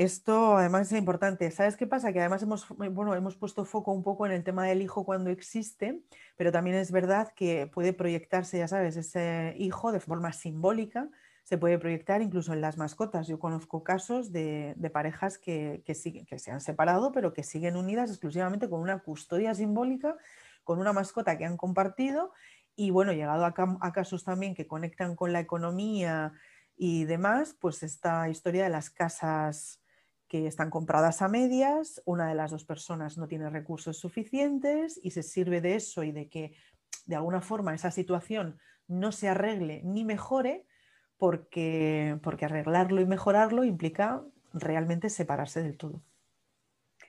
Esto además es importante. ¿Sabes qué pasa? Que además hemos, bueno, hemos puesto foco un poco en el tema del hijo cuando existe, pero también es verdad que puede proyectarse, ya sabes, ese hijo de forma simbólica, se puede proyectar incluso en las mascotas. Yo conozco casos de, parejas que, que, que se han separado, pero que siguen unidas exclusivamente con una custodia simbólica, con una mascota que han compartido y bueno, llegado a casos también que conectan con la economía y demás, pues esta historia de las casas que están compradas a medias, una de las dos personas no tiene recursos suficientes y se sirve de eso y de que de alguna forma esa situación no se arregle ni mejore porque, porque arreglarlo y mejorarlo implica realmente separarse del todo.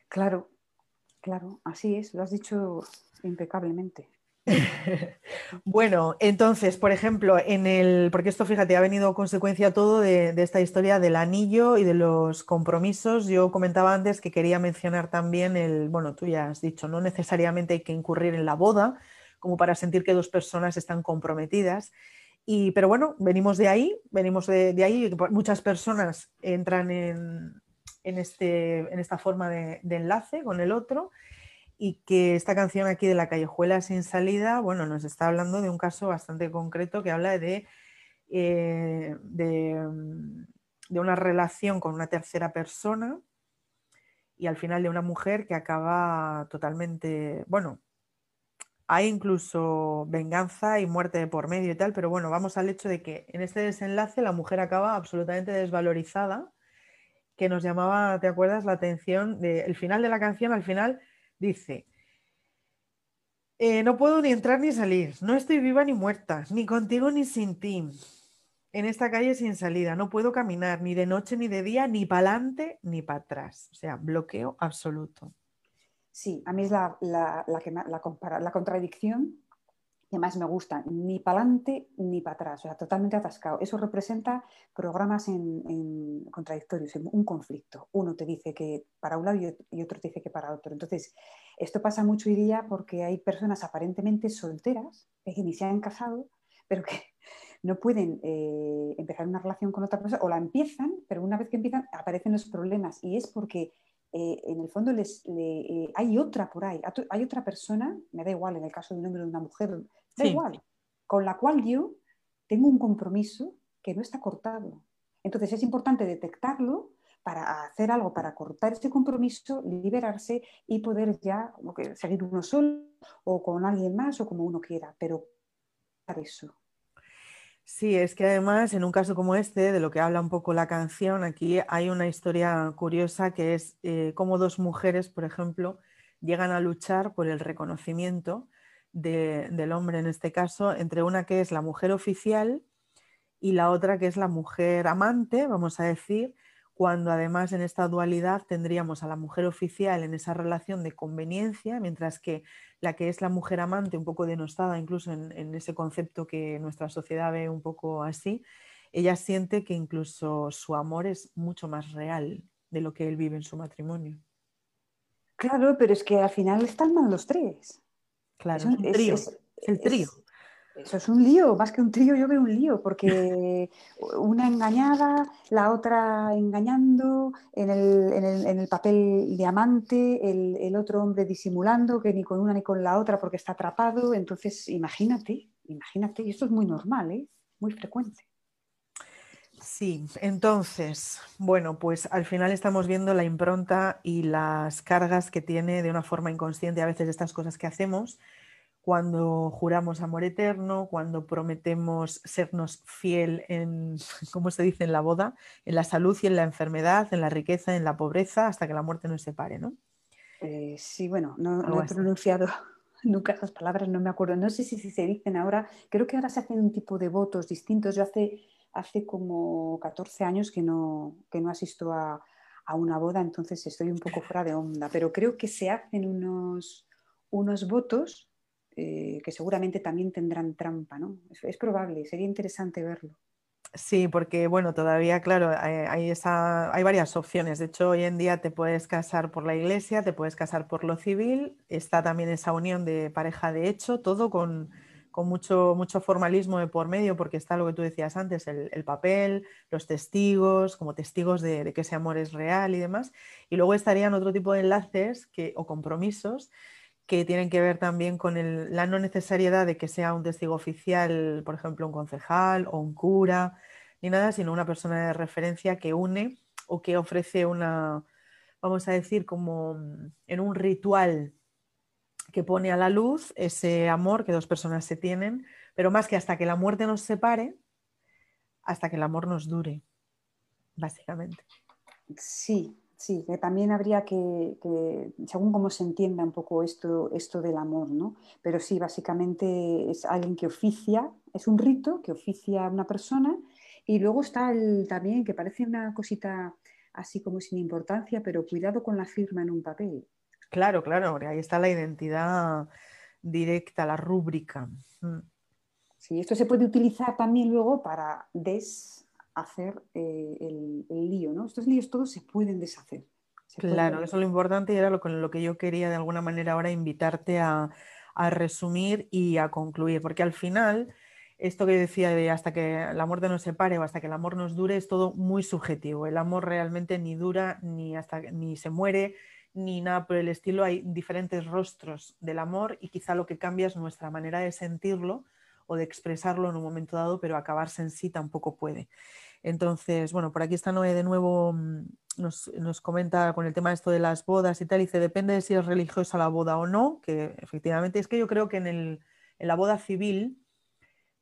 Claro, claro, así es, lo has dicho impecablemente. [laughs] bueno, entonces, por ejemplo, en el, porque esto, fíjate, ha venido consecuencia todo de, esta historia del anillo y de los compromisos. Yo comentaba antes que quería mencionar también el, bueno, tú ya has dicho, no necesariamente hay que incurrir en la boda como para sentir que dos personas están comprometidas. Y, pero bueno, venimos de ahí, venimos de, ahí, muchas personas entran en, este, en esta forma de enlace con el otro y que esta canción aquí de La Callejuela sin salida, bueno, nos está hablando de un caso bastante concreto que habla de, eh, mm, de, una relación con una tercera persona y al final de una mujer que acaba totalmente, bueno, hay incluso venganza y muerte de por medio y tal, pero bueno, vamos al hecho de que en este desenlace la mujer acaba absolutamente desvalorizada, que nos llamaba, ¿te acuerdas? La atención del final de la canción, al final Dice, eh, no puedo ni entrar ni salir, no estoy viva ni muerta, ni contigo ni sin ti. En esta calle sin salida, no puedo caminar ni de noche ni de día, ni para adelante ni para atrás. O sea, bloqueo absoluto. Sí, a mí es la, la, la contradicción que más me gusta, ni para adelante ni para atrás, o sea, totalmente atascado. Eso representa programas en, contradictorios, un conflicto. Uno te dice que para un lado y otro te dice que para otro. Entonces, esto pasa mucho hoy día porque hay personas aparentemente solteras, que ni se han casado, pero que [laughs] no pueden eh, empezar una relación con otra persona, o la empiezan, pero una vez que empiezan aparecen los problemas. Y es porque eh, en el fondo les, eh, hay otra por ahí, hay otra persona, me da igual en el caso de un hombre o de una mujer, Da igual, con la cual yo tengo un compromiso que no está cortado. Entonces es importante detectarlo para hacer algo, para cortar ese compromiso, liberarse y poder ya seguir uno solo o con alguien más o como uno quiera, pero para eso. Sí, es que además en un caso como este, de lo que habla un poco la canción, aquí hay una historia curiosa que es eh, cómo dos mujeres, por ejemplo, llegan a luchar por el reconocimiento del hombre en este caso, entre una que es la mujer oficial y la otra que es la mujer amante, vamos a decir, cuando además en esta dualidad tendríamos a la mujer oficial en esa relación de conveniencia, mientras que la que es la mujer amante, un poco denostada incluso en, en ese concepto que nuestra sociedad ve un poco así, ella siente que incluso su amor es mucho más real de lo que él vive en su matrimonio. Claro, pero es que al final están mal los tres. Claro, es un trío. el trío. eso es un lío, más que un trío, yo veo un lío, porque [laughs] una engañada, la otra engañando, en el, papel de amante, el, otro hombre disimulando, que ni con una ni con la otra porque está atrapado. Entonces, imagínate, imagínate, y esto es muy normal, ¿eh? muy frecuente. Sí, entonces, bueno, pues al final estamos viendo la impronta y las cargas que tiene de una forma inconsciente a veces estas cosas que hacemos cuando juramos amor eterno, cuando prometemos sernos fiel en, [laughs] ¿cómo se dice?, en la boda, en la salud y en la enfermedad, en la riqueza, en la pobreza, hasta que la muerte nos separe, ¿no? Eh, sí, bueno, no, he pronunciado [laughs] nunca esas palabras, no me acuerdo. No sé si, si, se dicen ahora, creo que ahora se hacen un tipo de votos distintos. Yo hace hace como 14 años que no, que no asisto a, a una boda, entonces estoy un poco fuera de onda, pero creo que se hacen unos, unos votos eh, que seguramente también tendrán trampa, ¿no? Es, probable, sería interesante verlo. Sí, porque bueno, todavía, claro, hay, hay varias opciones. De hecho, hoy en día te puedes casar por la iglesia, te puedes casar por lo civil, está también esa unión de pareja de hecho, todo con, con mucho, mucho formalismo de por medio, porque está lo que tú decías antes, el, papel, los testigos, como testigos de, que ese amor es real y demás. Y luego estarían otro tipo de enlaces que, o compromisos que tienen que ver también con la no necesariedad de que sea un testigo oficial, por ejemplo, un concejal o un cura, ni nada, sino una persona de referencia que une o que ofrece una, vamos a decir, como en un ritual que pone a la luz ese amor que dos personas se tienen, pero más que hasta que la muerte nos separe, hasta que el amor nos dure, básicamente. Sí, sí, que también habría que, según cómo se entienda un poco esto, esto del amor, ¿no? Pero sí, básicamente es alguien que oficia, es un rito que oficia a una persona y luego está el también, que parece una cosita así como sin importancia, pero cuidado con la firma en un papel. Claro, claro, ahí está la identidad directa, la rúbrica. Mm. Sí, esto se puede utilizar también luego para deshacer eh, el, lío, ¿no? Estos líos todos se pueden deshacer. claro, eso es lo importante y era lo, con lo que yo quería de alguna manera ahora invitarte a, a resumir y a concluir, porque al final esto que decía de hasta que el amor nos separe o hasta que el amor nos dure es todo muy subjetivo. El amor realmente ni dura ni hasta ni se muere ni nada por el estilo. Hay diferentes rostros del amor y quizá lo que cambia es nuestra manera de sentirlo o de expresarlo en un momento dado, pero acabarse en sí tampoco puede. Entonces, bueno, por aquí está Noé de nuevo, mm, nos, comenta con el tema de esto de las bodas y tal, dice, depende de si es religiosa la boda o no, que efectivamente es que yo creo que en, el, en la boda civil,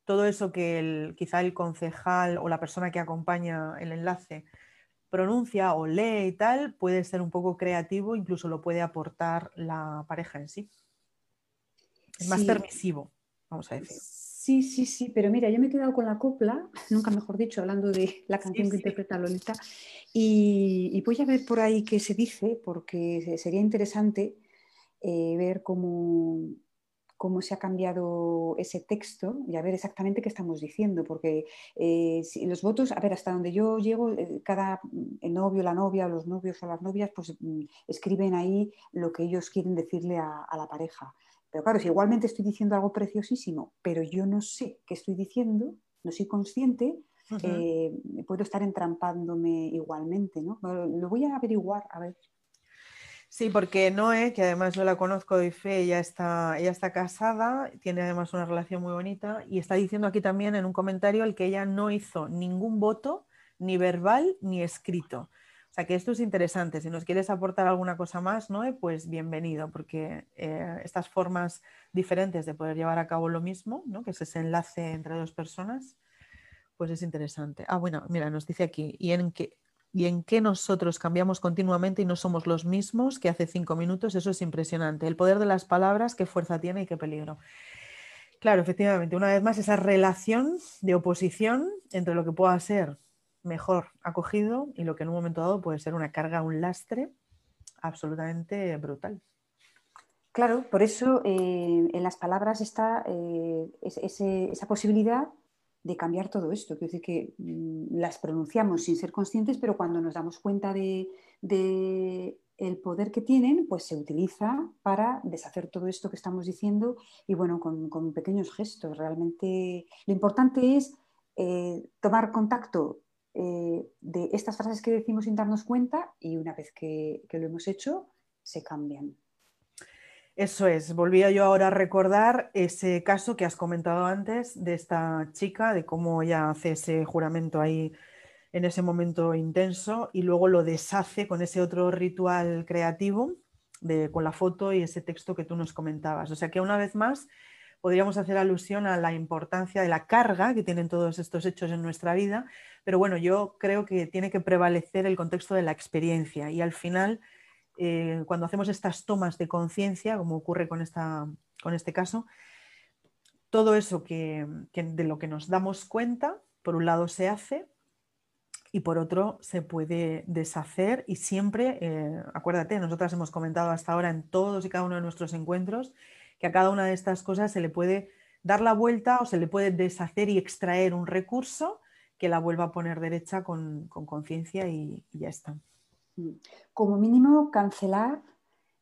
todo eso que el, quizá el concejal o la persona que acompaña el enlace pronuncia o lee y tal, puede ser un poco creativo, incluso lo puede aportar la pareja en sí. Es más permisivo, vamos a decir. Sí, sí, sí, pero mira, yo me he quedado con la copla, [laughs] nunca mejor dicho, hablando de la canción que interpreta Lolita, y, y, voy a ver por ahí qué se dice, porque sería interesante eh, ver cómo, cómo se ha cambiado ese texto y a ver exactamente qué estamos diciendo, porque eh, los votos, a ver, hasta donde yo llego, eh, cada el novio, la novia, los novios o las novias, pues mm, escriben ahí lo que ellos quieren decirle a, la pareja. Pero claro, si igualmente estoy diciendo algo preciosísimo, pero yo no sé qué estoy diciendo, no soy consciente, eh, puedo estar entrampándome igualmente, ¿no? Lo voy a averiguar, a ver. Sí, porque Noé, que además yo la conozco de fe, ella está, ella está casada, tiene además una relación muy bonita y está diciendo aquí también en un comentario el que ella no hizo ningún voto, ni verbal ni escrito. O sea que esto es interesante. Si nos quieres aportar alguna cosa más, Noé, pues bienvenido, porque eh, estas formas diferentes de poder llevar a cabo lo mismo, ¿no? que es ese enlace entre dos personas, pues es interesante. Ah, bueno, mira, nos dice aquí, y en que y en qué nosotros cambiamos continuamente y no somos los mismos que hace cinco minutos, eso es impresionante. El poder de las palabras, qué fuerza tiene y qué peligro. Claro, efectivamente, una vez más, esa relación de oposición entre lo que pueda ser mejor acogido y lo que en un momento dado puede ser una carga, un lastre absolutamente brutal. Claro, por eso eh, en las palabras está eh, esa posibilidad de cambiar todo esto. Quiero decir que mm, las pronunciamos sin ser conscientes, pero cuando nos damos cuenta de, el poder que tienen, pues se utiliza para deshacer todo esto que estamos diciendo y bueno, con, pequeños gestos. Realmente lo importante es eh, tomar contacto eh, de estas frases que decimos sin darnos cuenta y una vez que lo hemos hecho, se cambian. Eso es, volvía yo ahora a recordar ese caso que has comentado antes de esta chica, de cómo ella hace ese juramento ahí en ese momento intenso y luego lo deshace con ese otro ritual creativo de, con la foto y ese texto que tú nos comentabas. O sea que una vez más podríamos hacer alusión a la importancia de la carga que tienen todos estos hechos en nuestra vida, pero bueno, yo creo que tiene que prevalecer el contexto de la experiencia y al final eh, cuando hacemos estas tomas de conciencia, como ocurre con, esta, con este caso, todo eso que, de lo que nos damos cuenta, por un lado se hace, y por otro se puede deshacer y siempre, eh, acuérdate, nosotras hemos comentado hasta ahora en todos y cada uno de nuestros encuentros que a cada una de estas cosas se le puede dar la vuelta o se le puede deshacer y extraer un recurso que la vuelva a poner derecha con conciencia y, y ya está. Como mínimo, cancelar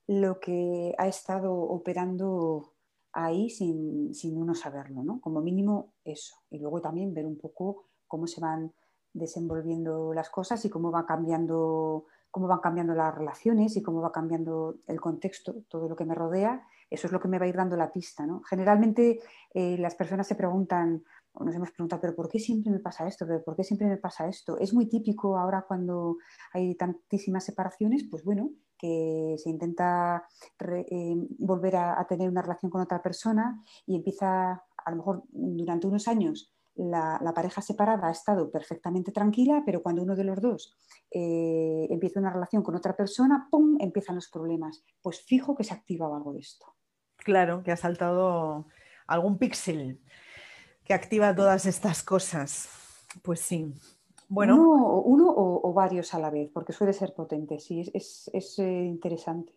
lo que ha estado operando ahí sin, uno saberlo, ¿no? Como mínimo eso. Y luego también ver un poco cómo se van desenvolviendo las cosas y cómo va cambiando cómo van cambiando las relaciones y cómo va cambiando el contexto, todo lo que me rodea, eso es lo que me va a ir dando la pista. ¿no? Generalmente eh, las personas se preguntan, nos hemos preguntado, pero ¿por qué siempre me pasa esto? ¿Pero ¿Por qué siempre me pasa esto? Es muy típico ahora cuando hay tantísimas separaciones, pues bueno, que se intenta eh, volver a, tener una relación con otra persona y empieza, a lo mejor durante unos años, la, pareja separada ha estado perfectamente tranquila, pero cuando uno de los dos eh, empieza una relación con otra persona, ¡pum!, empiezan los problemas. Pues fijo que se activa algo de esto. Claro, que ha saltado algún píxel que activa todas estas cosas. Pues sí, bueno. Uno, o, varios a la vez, porque suele ser potente, sí, es, eh, interesante.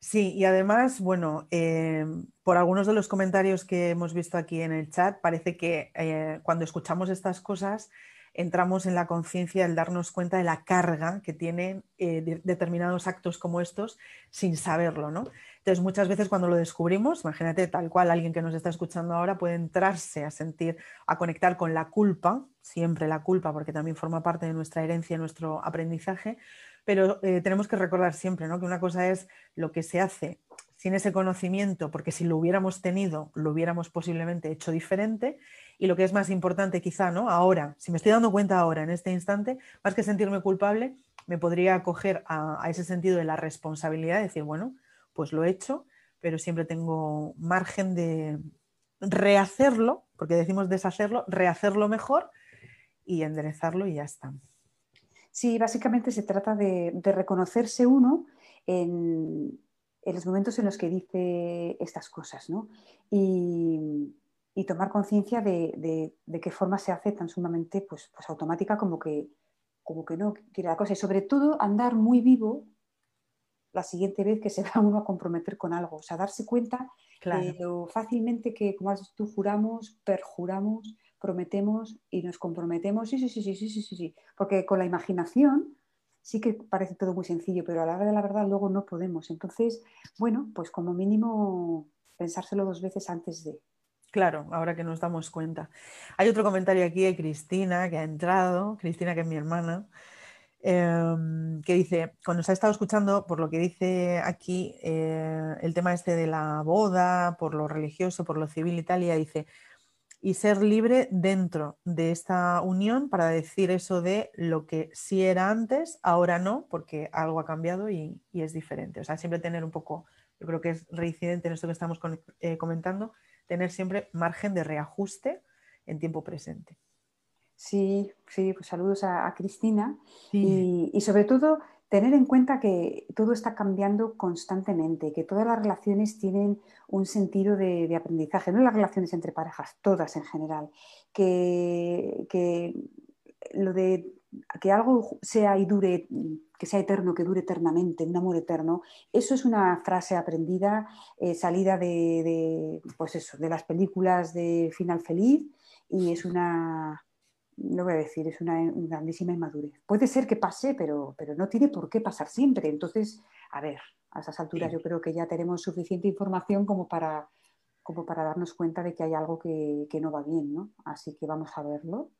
Sí, y además, bueno, eh, por algunos de los comentarios que hemos visto aquí en el chat, parece que eh, cuando escuchamos estas cosas entramos en la conciencia del darnos cuenta de la carga que tienen determinados actos como estos sin saberlo, ¿no? Entonces, muchas veces cuando lo descubrimos, imagínate tal cual alguien que nos está escuchando ahora puede entrarse a sentir, a conectar con la culpa, siempre la culpa, porque también forma parte de nuestra herencia, nuestro aprendizaje, pero eh, tenemos que recordar siempre ¿no? que una cosa es lo que se hace sin ese conocimiento, porque si lo hubiéramos tenido, lo hubiéramos posiblemente hecho diferente. Y lo que es más importante quizá, ¿no? Ahora, si me estoy dando cuenta ahora, en este instante, más que sentirme culpable, me podría acoger a, a ese sentido de la responsabilidad, de decir, bueno, pues lo he hecho, pero siempre tengo margen de rehacerlo, porque decimos deshacerlo, rehacerlo mejor y enderezarlo y ya está. Sí, básicamente se trata de, reconocerse uno en, los momentos en los que dice estas cosas, ¿no? Y, tomar conciencia de, qué forma se hace tan sumamente pues, pues automática como que, como que no quiere la cosa. Y sobre todo andar muy vivo la siguiente vez que se va [laughs] uno a comprometer con algo. O sea, darse cuenta de lo fácilmente que, como has tú, juramos, perjuramos, prometemos y nos comprometemos. Sí, sí, sí, sí, sí, sí, sí, sí. Porque con la imaginación sí que parece todo muy sencillo, pero a la hora de la verdad luego no podemos. Entonces, bueno, pues como mínimo pensárselo dos veces antes de. Claro, ahora que nos damos cuenta. Hay otro comentario aquí de Cristina que ha entrado, Cristina que es mi hermana, Em, que dice, cuando se ha estado escuchando, por lo que dice aquí, eh, el tema este de la boda, por lo religioso, por lo civil y tal, dice, y ser libre dentro de esta unión para decir eso de lo que sí era antes, ahora no, porque algo ha cambiado y, es diferente. O sea, siempre tener un poco, yo creo que es reincidente en esto que estamos eh, comentando, tener siempre margen de reajuste en tiempo presente. Sí, sí, pues saludos a, Cristina. Y, sobre todo tener en cuenta que todo está cambiando constantemente, que todas las relaciones tienen un sentido de, aprendizaje, no las relaciones entre parejas, todas en general, que, lo de que algo sea y dure, que sea eterno, que dure eternamente, un amor eterno, eso es una frase aprendida, eh, salida de, pues eso, de las películas de Final Feliz y es una, no voy a decir, es una, grandísima inmadurez. Puede ser que pase, pero, pero no tiene por qué pasar siempre. Entonces, a ver, a esas alturas yo creo que ya tenemos suficiente información como para, como para darnos cuenta de que hay algo que, que no va bien, ¿no? Así que vamos a verlo.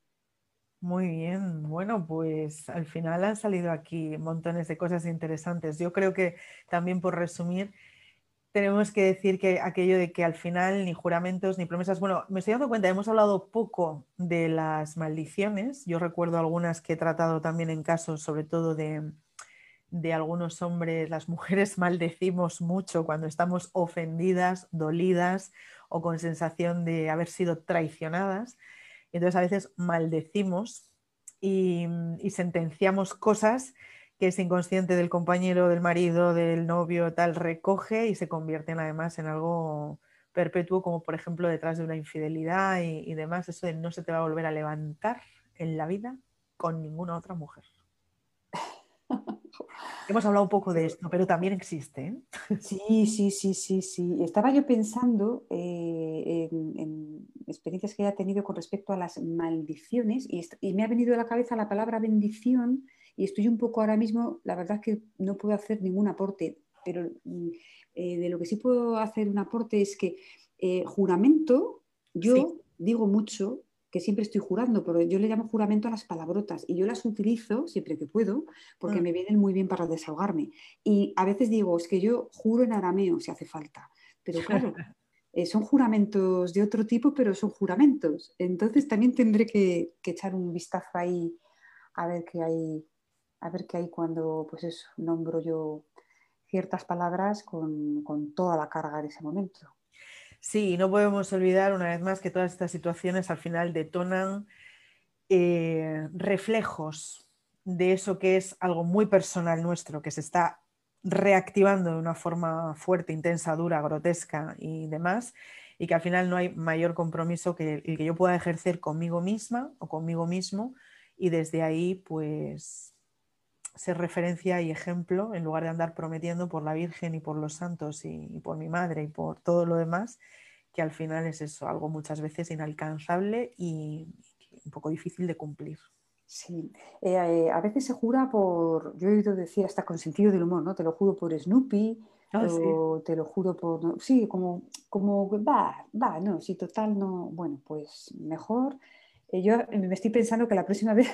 Muy bien, bueno, pues al final han salido aquí montones de cosas interesantes. Yo creo que también por resumir, tenemos que decir que aquello de que al final ni juramentos ni promesas, bueno, me estoy dando cuenta, hemos hablado poco de las maldiciones, yo recuerdo algunas que he tratado también en casos, sobre todo de, de algunos hombres, las mujeres [laughs] maldecimos mucho cuando estamos ofendidas, dolidas o con sensación de haber sido traicionadas. Entonces a veces maldecimos y, y sentenciamos cosas que es inconsciente del compañero, del marido, del novio, tal, recoge y se convierten además en algo perpetuo, como por ejemplo detrás de una infidelidad y, demás, eso de no se te va a volver a levantar en la vida. con ninguna otra mujer. [laughs] Hemos hablado un poco de esto, pero también existe. ¿eh? Sí, sí, sí, sí, sí. Estaba yo pensando eh, en, experiencias que haya tenido con respecto a las maldiciones y, me ha venido a la cabeza la palabra bendición y estoy un poco ahora mismo, la verdad es que no puedo hacer ningún aporte, pero mm, eh, de lo que sí puedo hacer un aporte es que juramento, yo digo mucho que siempre estoy jurando, pero yo le llamo juramento a las palabrotas y yo las utilizo siempre que puedo porque mm. me vienen muy bien para desahogarme. Y a veces digo, es que yo juro en arameo si hace falta, pero claro, [laughs] eh, son juramentos de otro tipo, pero son juramentos. Entonces también tendré que, echar un vistazo ahí a ver qué hay, a ver qué hay cuando, pues nombro yo ciertas palabras con, con toda la carga en ese momento. Sí, no podemos olvidar una vez más que todas estas situaciones al final detonan eh, reflejos de eso que es algo muy personal nuestro, que se está reactivando de una forma fuerte, intensa, dura, grotesca y demás, y que al final no hay mayor compromiso que el que yo pueda ejercer conmigo misma o conmigo mismo y desde ahí pues ser referencia y ejemplo en lugar de andar prometiendo por la Virgen y por los santos y, por mi madre y por todo lo demás, que al final es eso, algo muchas veces inalcanzable y un poco difícil de cumplir. Sí, eh, a veces se jura por, yo he oído decir hasta con sentido del humor, ¿no? Te lo juro por Snoopy, ah, o te lo juro por, sí, como, como, va, va, no, si total no, bueno, pues mejor. Eh, yo me estoy pensando que la próxima [laughs] vez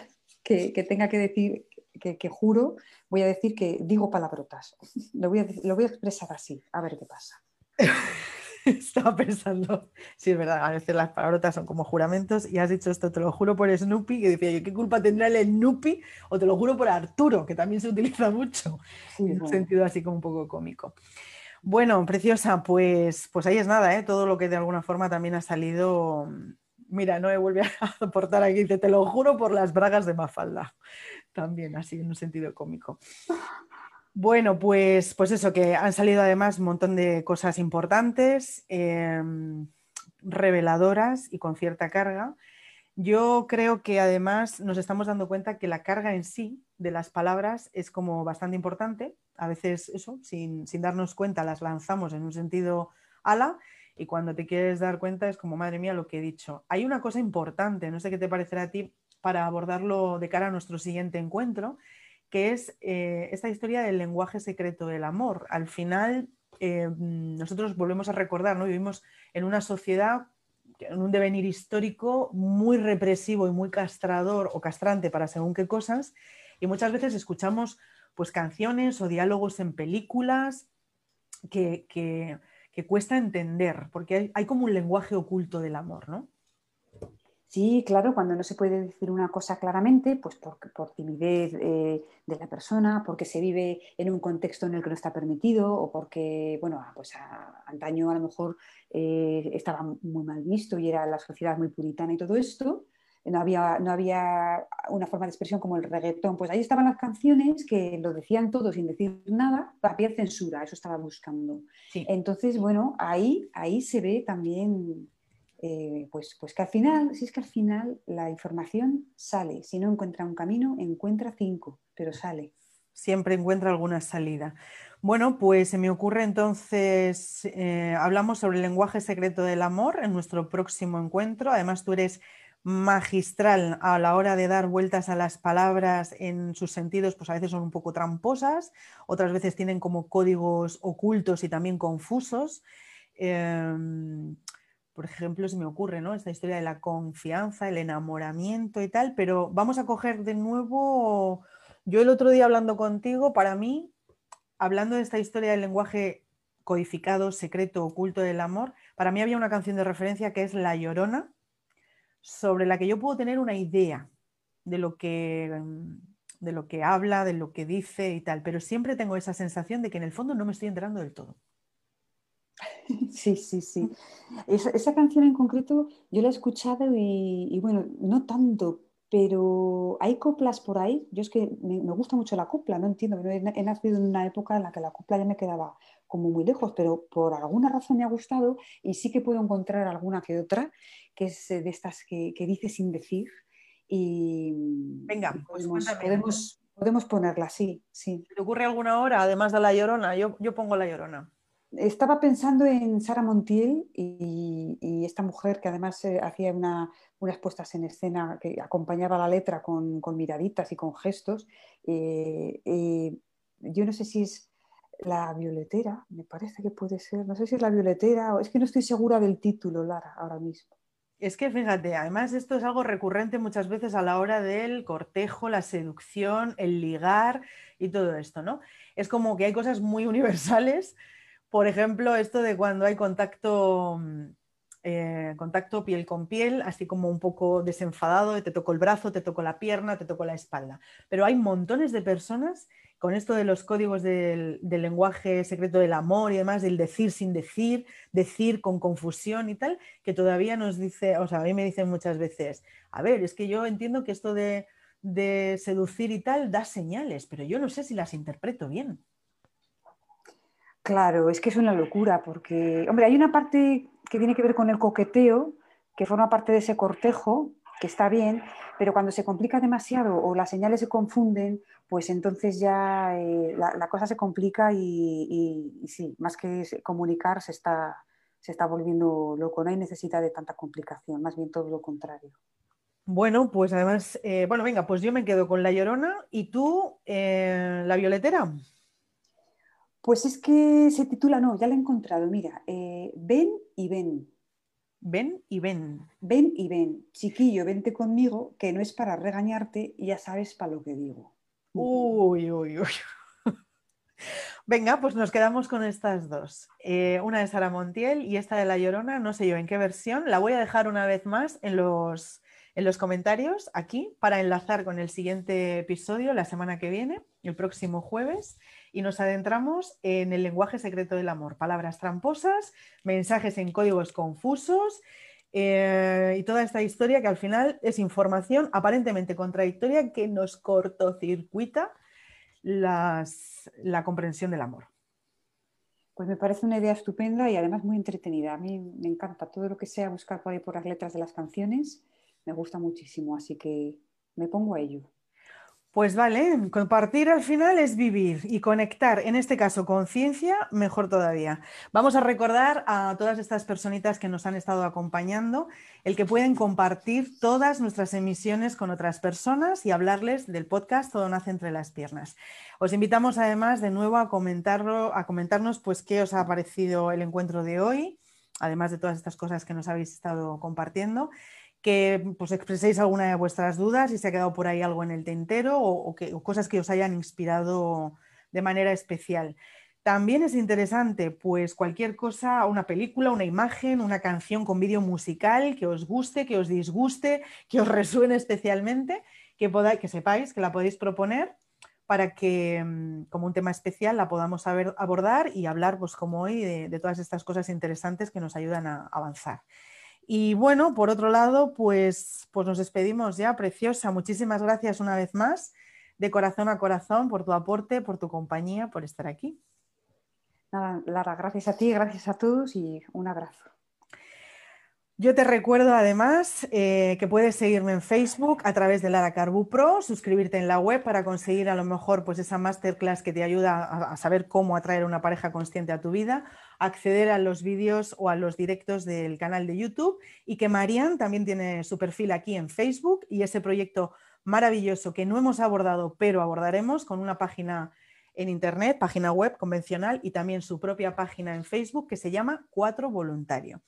que, que tenga que decir que, juro, voy a decir que digo palabrotas. Lo voy, a, lo voy a expresar así, a ver qué pasa. [laughs] Estaba pensando, sí, es verdad, a veces las palabrotas son como juramentos y has dicho esto, te lo juro por Snoopy, y decía yo, ¿qué culpa tendrá el Snoopy? O te lo juro por Arturo, que también se utiliza mucho, en un sentido así como un poco cómico. Bueno, preciosa, pues, pues ahí es nada, ¿eh? todo lo que de alguna forma también ha salido. Mira, no me vuelve a [laughs] aportar aquí, te lo juro por las bragas de Mafalda también así en un sentido cómico. Bueno, pues, pues eso, que han salido además un montón de cosas importantes, em, reveladoras y con cierta carga. Yo creo que además nos estamos dando cuenta que la carga en sí de las palabras es como bastante importante. A veces eso, sin, sin darnos cuenta, las lanzamos en un sentido ala y cuando te quieres dar cuenta es como, madre mía, lo que he dicho. Hay una cosa importante, no sé qué te parecerá a ti, para abordarlo de cara a nuestro siguiente encuentro, que es eh, esta historia del lenguaje secreto del amor. Al final, eh, nosotros volvemos a recordar, ¿no? vivimos en una sociedad, en un devenir histórico muy represivo y muy castrador o castrante para según qué cosas, y muchas veces escuchamos pues, canciones o diálogos en películas que, cuesta entender, porque hay, hay como un lenguaje oculto del amor, ¿no? Sí, claro, cuando no se puede decir una cosa claramente, pues por, por timidez eh, de la persona, porque se vive en un contexto en el que no está permitido o porque, bueno, pues antaño a lo mejor eh, estaba muy mal visto y era la sociedad muy puritana y todo esto, no había, no había una forma de expresión como el reggaetón, pues ahí estaban las canciones que lo decían todo sin decir nada, había censura, eso estaba buscando. Entonces, bueno, ahí, ahí se ve también eh, pues, pues que al final, si es que al final la información sale, si no encuentra un camino, encuentra cinco, pero sale. Siempre encuentra alguna salida. Bueno, pues se me ocurre entonces, eh, hablamos sobre el lenguaje secreto del amor en nuestro próximo encuentro. Además, tú eres magistral a la hora de dar vueltas a las palabras en sus sentidos, pues a veces son un poco tramposas, otras veces tienen como códigos ocultos y también confusos. Em, por ejemplo, se me ocurre, ¿no? Esta historia de la confianza, el enamoramiento y tal, pero vamos a coger de nuevo, yo el otro día hablando contigo, para mí, hablando de esta historia del lenguaje codificado, secreto, oculto del amor, para mí había una canción de referencia que es La Llorona, sobre la que yo puedo tener una idea de lo que de lo que habla, de lo que dice y tal, pero siempre tengo esa sensación de que en el fondo no me estoy enterando del todo. [laughs] Sí, sí, sí. Esa, canción en concreto yo la he escuchado y, bueno, no tanto, pero hay coplas por ahí. Yo es que me, gusta mucho la copla, no entiendo. He, he, nacido en una época en la que la copla ya me quedaba como muy lejos, pero por alguna razón me ha gustado y sí que puedo encontrar alguna que otra, que es de estas que, que dice sin decir y Venga, pues podemos, podemos, ponerla, sí, sí. ¿Te ocurre alguna hora, además de la llorona? Yo, yo pongo la llorona. Estaba pensando en Sara Montiel y, esta mujer que además eh, hacía unas puestas en escena que acompañaba la letra con, miraditas y con gestos. Eh, eh, yo no sé si es la violetera, me parece que puede ser, no sé si es la violetera, o es que no estoy segura del título, Lara, ahora mismo. Es que fíjate, además esto es algo recurrente muchas veces a la hora del cortejo, la seducción, el ligar y todo esto, ¿no? Es como que hay cosas muy universales por ejemplo, esto de cuando hay contacto, mm, eh, contacto piel con piel, así como un poco desenfadado, te toco el brazo, te toco la pierna, te toco la espalda. Pero hay montones de personas con esto de los códigos del, lenguaje secreto del amor y demás, del decir sin decir, decir con confusión y tal, que todavía nos dice, o sea, a mí me dicen muchas veces, a ver, es que yo entiendo que esto de, de seducir y tal da señales, pero yo no sé si las interpreto bien. Claro, es que es una locura, porque, hombre, hay una parte que tiene que ver con el coqueteo, que forma parte de ese cortejo, que está bien, pero cuando se complica demasiado o las señales se confunden, pues entonces ya eh, la, cosa se complica y, sí, más que comunicar se está, se está volviendo loco, no hay necesidad de tanta complicación, más bien todo lo contrario. Bueno, pues además, eh, bueno, venga, pues yo me quedo con la llorona y tú, eh, la violetera. Pues es que se titula, no, ya lo he encontrado, mira, eh, Ven y ven. Ven y ven. Ven y ven. Chiquillo, vente conmigo, que no es para regañarte, y ya sabes para lo que digo. Uy, uy, uy. [laughs] Venga, pues nos quedamos con estas dos. Eh, una de Sara Montiel y esta de La Llorona, no sé yo en qué versión. La voy a dejar una vez más en los, en los comentarios aquí para enlazar con el siguiente episodio la semana que viene, el próximo jueves y nos adentramos en el lenguaje secreto del amor, palabras tramposas, mensajes en códigos confusos eh, y toda esta historia que al final es información aparentemente contradictoria que nos cortocircuita la comprensión del amor. Pues me parece una idea estupenda y además muy entretenida. A mí me encanta todo lo que sea buscar por ahí por las letras de las canciones. Me gusta muchísimo, así que me pongo a ello. Pues vale, compartir al final es vivir y conectar, en este caso conciencia, mejor todavía. Vamos a recordar a todas estas personitas que nos han estado acompañando el que pueden compartir todas nuestras emisiones con otras personas y hablarles del podcast Todo nace entre las piernas. Os invitamos además de nuevo a comentarlo, a comentarnos pues qué os ha parecido el encuentro de hoy, además de todas estas cosas que nos habéis estado compartiendo que pues, expreséis alguna de vuestras dudas, si se ha quedado por ahí algo en el tintero o, cosas que os hayan inspirado de manera especial. También es interesante, pues cualquier cosa, una película, una imagen, una canción con vídeo musical que os guste, que os disguste, que os resuene especialmente, que, podáis, que sepáis que la podéis proponer para que mm, como un tema especial la podamos abordar y hablar, pues como hoy, de todas estas cosas interesantes que nos ayudan a avanzar. Y bueno, por otro lado, pues, pues nos despedimos ya, preciosa. Muchísimas gracias una vez más, de corazón a corazón, por tu aporte, por tu compañía, por estar aquí. Nada, Lara, gracias a ti, gracias a todos y un abrazo. Yo te recuerdo además eh, que puedes seguirme en Facebook a través de Lara Carbu Pro, suscribirte en la web para conseguir a lo mejor pues esa masterclass que te ayuda a, saber cómo atraer una pareja consciente a tu vida, acceder a los vídeos o a los directos del canal de YouTube y que Marian también tiene su perfil aquí en Facebook y ese proyecto maravilloso que no hemos abordado pero abordaremos con una página en internet, página web convencional y también su propia página en Facebook que se llama Cuatro Voluntario.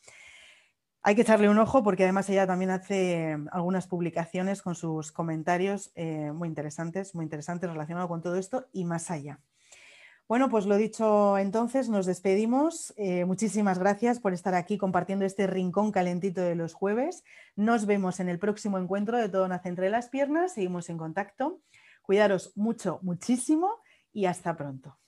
Hay que echarle un ojo porque además ella también hace algunas publicaciones con sus comentarios eh, muy interesantes, muy interesantes relacionados con todo esto y más allá. Bueno, pues lo dicho entonces, nos despedimos. Eh, muchísimas gracias por estar aquí compartiendo este rincón calentito de los jueves. Nos vemos en el próximo encuentro de Todo Nace entre las Piernas. Seguimos en contacto. Cuidaros mucho, muchísimo y hasta pronto.